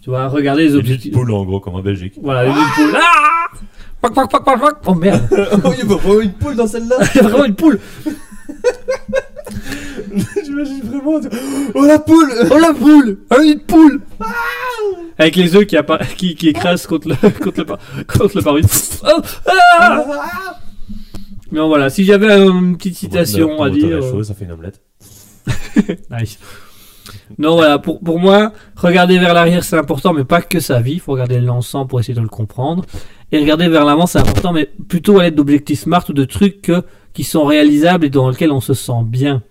Tu vois, regarder les objectifs. poules en gros comme en Belgique. Voilà, les petites poules. Ah Pac, pac, pac, pac, pac. Oh merde, *laughs* oh, il y a vraiment une poule dans celle-là *laughs* il y a vraiment une poule. *laughs* J'imagine vraiment. Oh la poule Oh la poule Oh une poule Avec les œufs qui, appa- *laughs* qui, qui écrasent contre le, *laughs* contre le, par- contre le parvis. Oh, ah Mais voilà, si j'avais euh, une petite citation à dire... euh, ça fait une omelette. *laughs* Nice. Non, voilà, pour, pour moi, regarder vers l'arrière, c'est important, mais pas que sa vie. Il faut regarder l'ensemble pour essayer de le comprendre. Et regarder vers l'avant, c'est important, mais plutôt à l'aide d'objectifs smart ou de trucs que- qui sont réalisables et dans lesquels on se sent bien.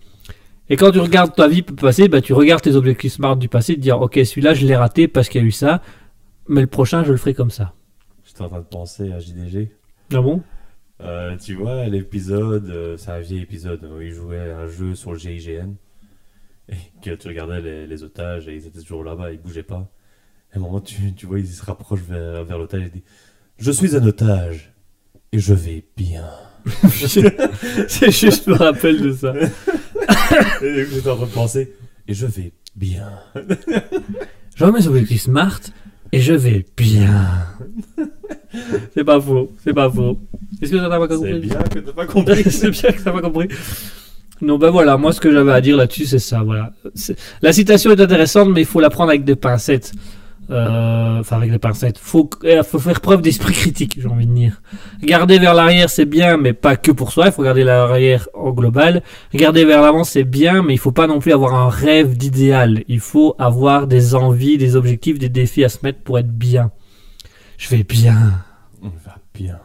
Et quand tu regardes ta vie passer, bah, tu regardes tes objectifs smart du passé, te dire, ok, celui-là, je l'ai raté parce qu'il y a eu ça, mais le prochain, je le ferai comme ça. J'étais en train de penser à JDG. Ah bon? Euh, tu vois, l'épisode, euh, c'est un vieil épisode où ils jouaient à un jeu sur le GIGN. Et que tu regardais les, les otages et ils étaient toujours là-bas, ils bougeaient pas. Et à un moment, tu, tu vois, ils se rapprochent vers, vers l'otage et ils disent Je suis un otage et je vais bien. *laughs* C'est juste le rappel de ça. et j'étais en train de penser Et je vais bien. *laughs* Je remets mes objectifs smart et je vais bien. c'est pas faux, c'est pas faux. Est-ce que ça t'a pas compris? C'est bien que t'as pas compris. *laughs* c'est bien que t'as pas compris. Non, ben voilà, moi ce que j'avais à dire là-dessus, c'est ça, voilà. La citation est intéressante, mais il faut la prendre avec des pincettes. Euh, Enfin, avec des pincettes. Faut, euh, faut faire preuve d'esprit critique, j'ai envie de dire. Garder vers l'arrière, c'est bien, mais pas que pour soi. Il faut garder l'arrière en global. Regarder vers l'avant, c'est bien, mais il faut pas non plus avoir un rêve d'idéal. Il faut avoir des envies, des objectifs, des défis à se mettre pour être bien. Je vais bien. On va bien.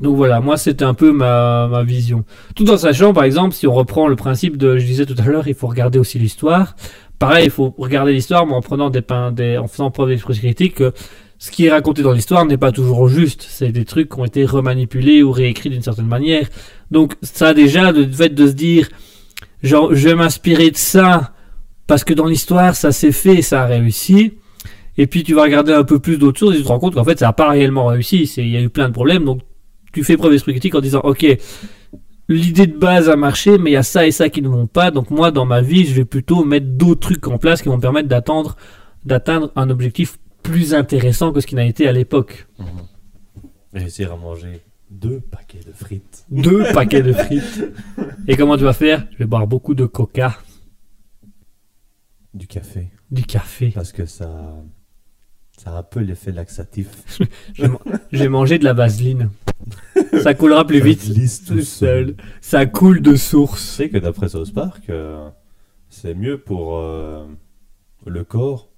Donc voilà, moi c'était un peu ma, ma vision. Tout en sachant, par exemple, si on reprend le principe de, je disais tout à l'heure, il faut regarder aussi l'histoire. Pareil, il faut regarder l'histoire, mais en prenant des, des en faisant preuve d'esprit critique, que ce qui est raconté dans l'histoire n'est pas toujours juste. C'est des trucs qui ont été remanipulés ou réécrits d'une certaine manière. Donc ça déjà, le fait de se dire, je vais m'inspirer de ça parce que dans l'histoire ça s'est fait, ça a réussi. Et puis tu vas regarder un peu plus d'autres choses et tu te rends compte qu'en fait ça n'a pas réellement réussi. Il y a eu plein de problèmes, donc tu fais preuve d'esprit critique en disant ok l'idée de base a marché mais il y a ça et ça qui ne vont pas donc moi dans ma vie je vais plutôt mettre d'autres trucs en place qui vont me permettre d'attendre d'atteindre un objectif plus intéressant que ce qui n'a été à l'époque Réussir à manger deux paquets de frites. deux *laughs* paquets de frites et comment tu vas faire? Je vais boire beaucoup de coca Du café. du café Parce que ça. Ça a un peu l'effet laxatif. *laughs* je vais manger de la vaseline ça coulera plus vite glisse tout seul. ça coule de Tu source sais que d'après South Park, euh, c'est mieux pour euh, le corps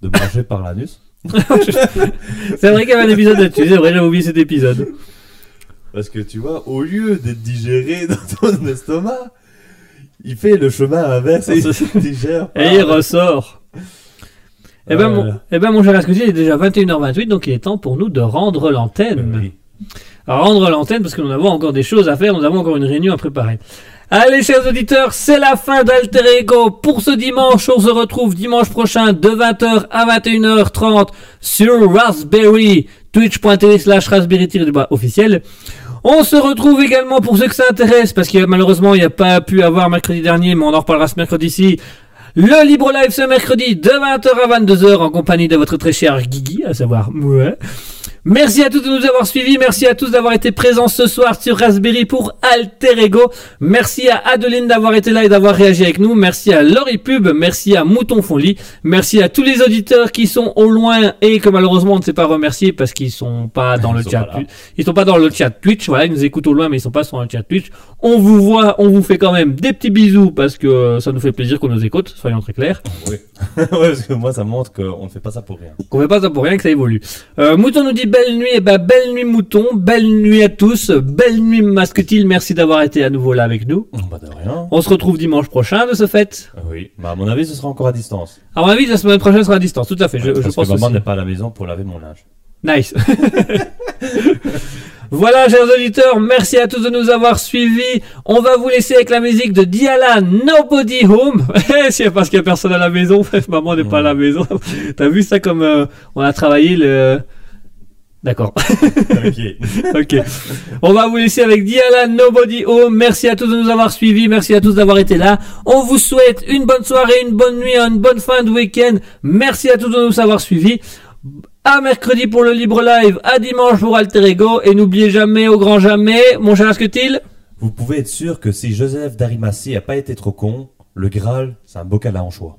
de manger par l'anus. *laughs* c'est vrai qu'il y avait un épisode là-dessus c'est vrai j'avais oublié cet épisode Parce que tu vois, au lieu d'être digéré *laughs* dans ton estomac, il fait le chemin inverse et il se digère. par- Et il ressort. Eh ben, Euh, mon, eh ben, mon cher Ascoti, il est déjà 21h28, donc il est temps pour nous de rendre l'antenne. oui. Rendre l'antenne parce que nous avons encore des choses à faire, nous avons encore une réunion à préparer. Allez, chers auditeurs, c'est la fin d'Alter Ego pour ce dimanche. On se retrouve dimanche prochain de 20h à 21h30 sur Raspberry, twitch.tv slash raspberry du bas officiel. On se retrouve également pour ceux que ça intéresse, parce que malheureusement il n'y a pas pu avoir mercredi dernier, mais on en reparlera ce mercredi-ci. Le Libre Live ce mercredi de 20h à 22h en compagnie de votre très cher Guigui, à savoir moi. Merci à tous de nous avoir suivis, merci à tous d'avoir été présents ce soir sur Raspberry pour Alter Ego. Merci à Adeline d'avoir été là et d'avoir réagi avec nous. Merci à Laurie Pub, merci à Mouton Fonly, merci à tous les auditeurs qui sont au loin et que malheureusement on ne sait pas remercier parce qu'ils sont pas dans *laughs* Ils le chat. Ils sont pas dans le chat Twitch, voilà, ils nous écoutent au loin mais ils sont pas sur le chat Twitch. On vous voit, on vous fait quand même des petits bisous parce que euh, ça nous fait plaisir qu'on nous écoute, soyons très clairs. Oui. *laughs* ouais, parce que moi, ça montre qu'on ne fait pas ça pour rien. Qu'on fait pas ça pour rien, que ça évolue. Euh, Mouton nous dit belle nuit, et ben belle nuit Mouton, belle nuit à tous, belle nuit Masquetil, merci d'avoir été à nouveau là avec nous. Bah, de rien. On se retrouve dimanche prochain de ce fait. Ah Oui. Bah, à mon avis, ce sera encore à distance. À mon avis, la semaine prochaine sera à distance, tout à fait. Je, je parce pense que maman n'est pas à la maison pour laver mon linge. Nice. *laughs* voilà, chers auditeurs, merci à tous de nous avoir suivis. On va vous laisser avec la musique de Diala, Nobody Home. *laughs* C'est parce qu'il y a personne à la maison. *laughs* Maman n'est pas à la maison. *laughs* T'as vu ça comme euh, on a travaillé le. D'accord. ok. ok. On va vous laisser avec Diala, Nobody Home. Merci à tous de nous avoir suivis. Merci à tous d'avoir été là. On vous souhaite une bonne soirée, une bonne nuit, une bonne fin de week-end. Merci à tous de nous avoir suivis. À mercredi pour le libre live, à dimanche pour Alter Ego, et n'oubliez jamais, au grand jamais, mon cher Asketil, Vous pouvez être sûr que si Joseph d'Arimathie a pas été trop con, le Graal, c'est un bocal à anchois.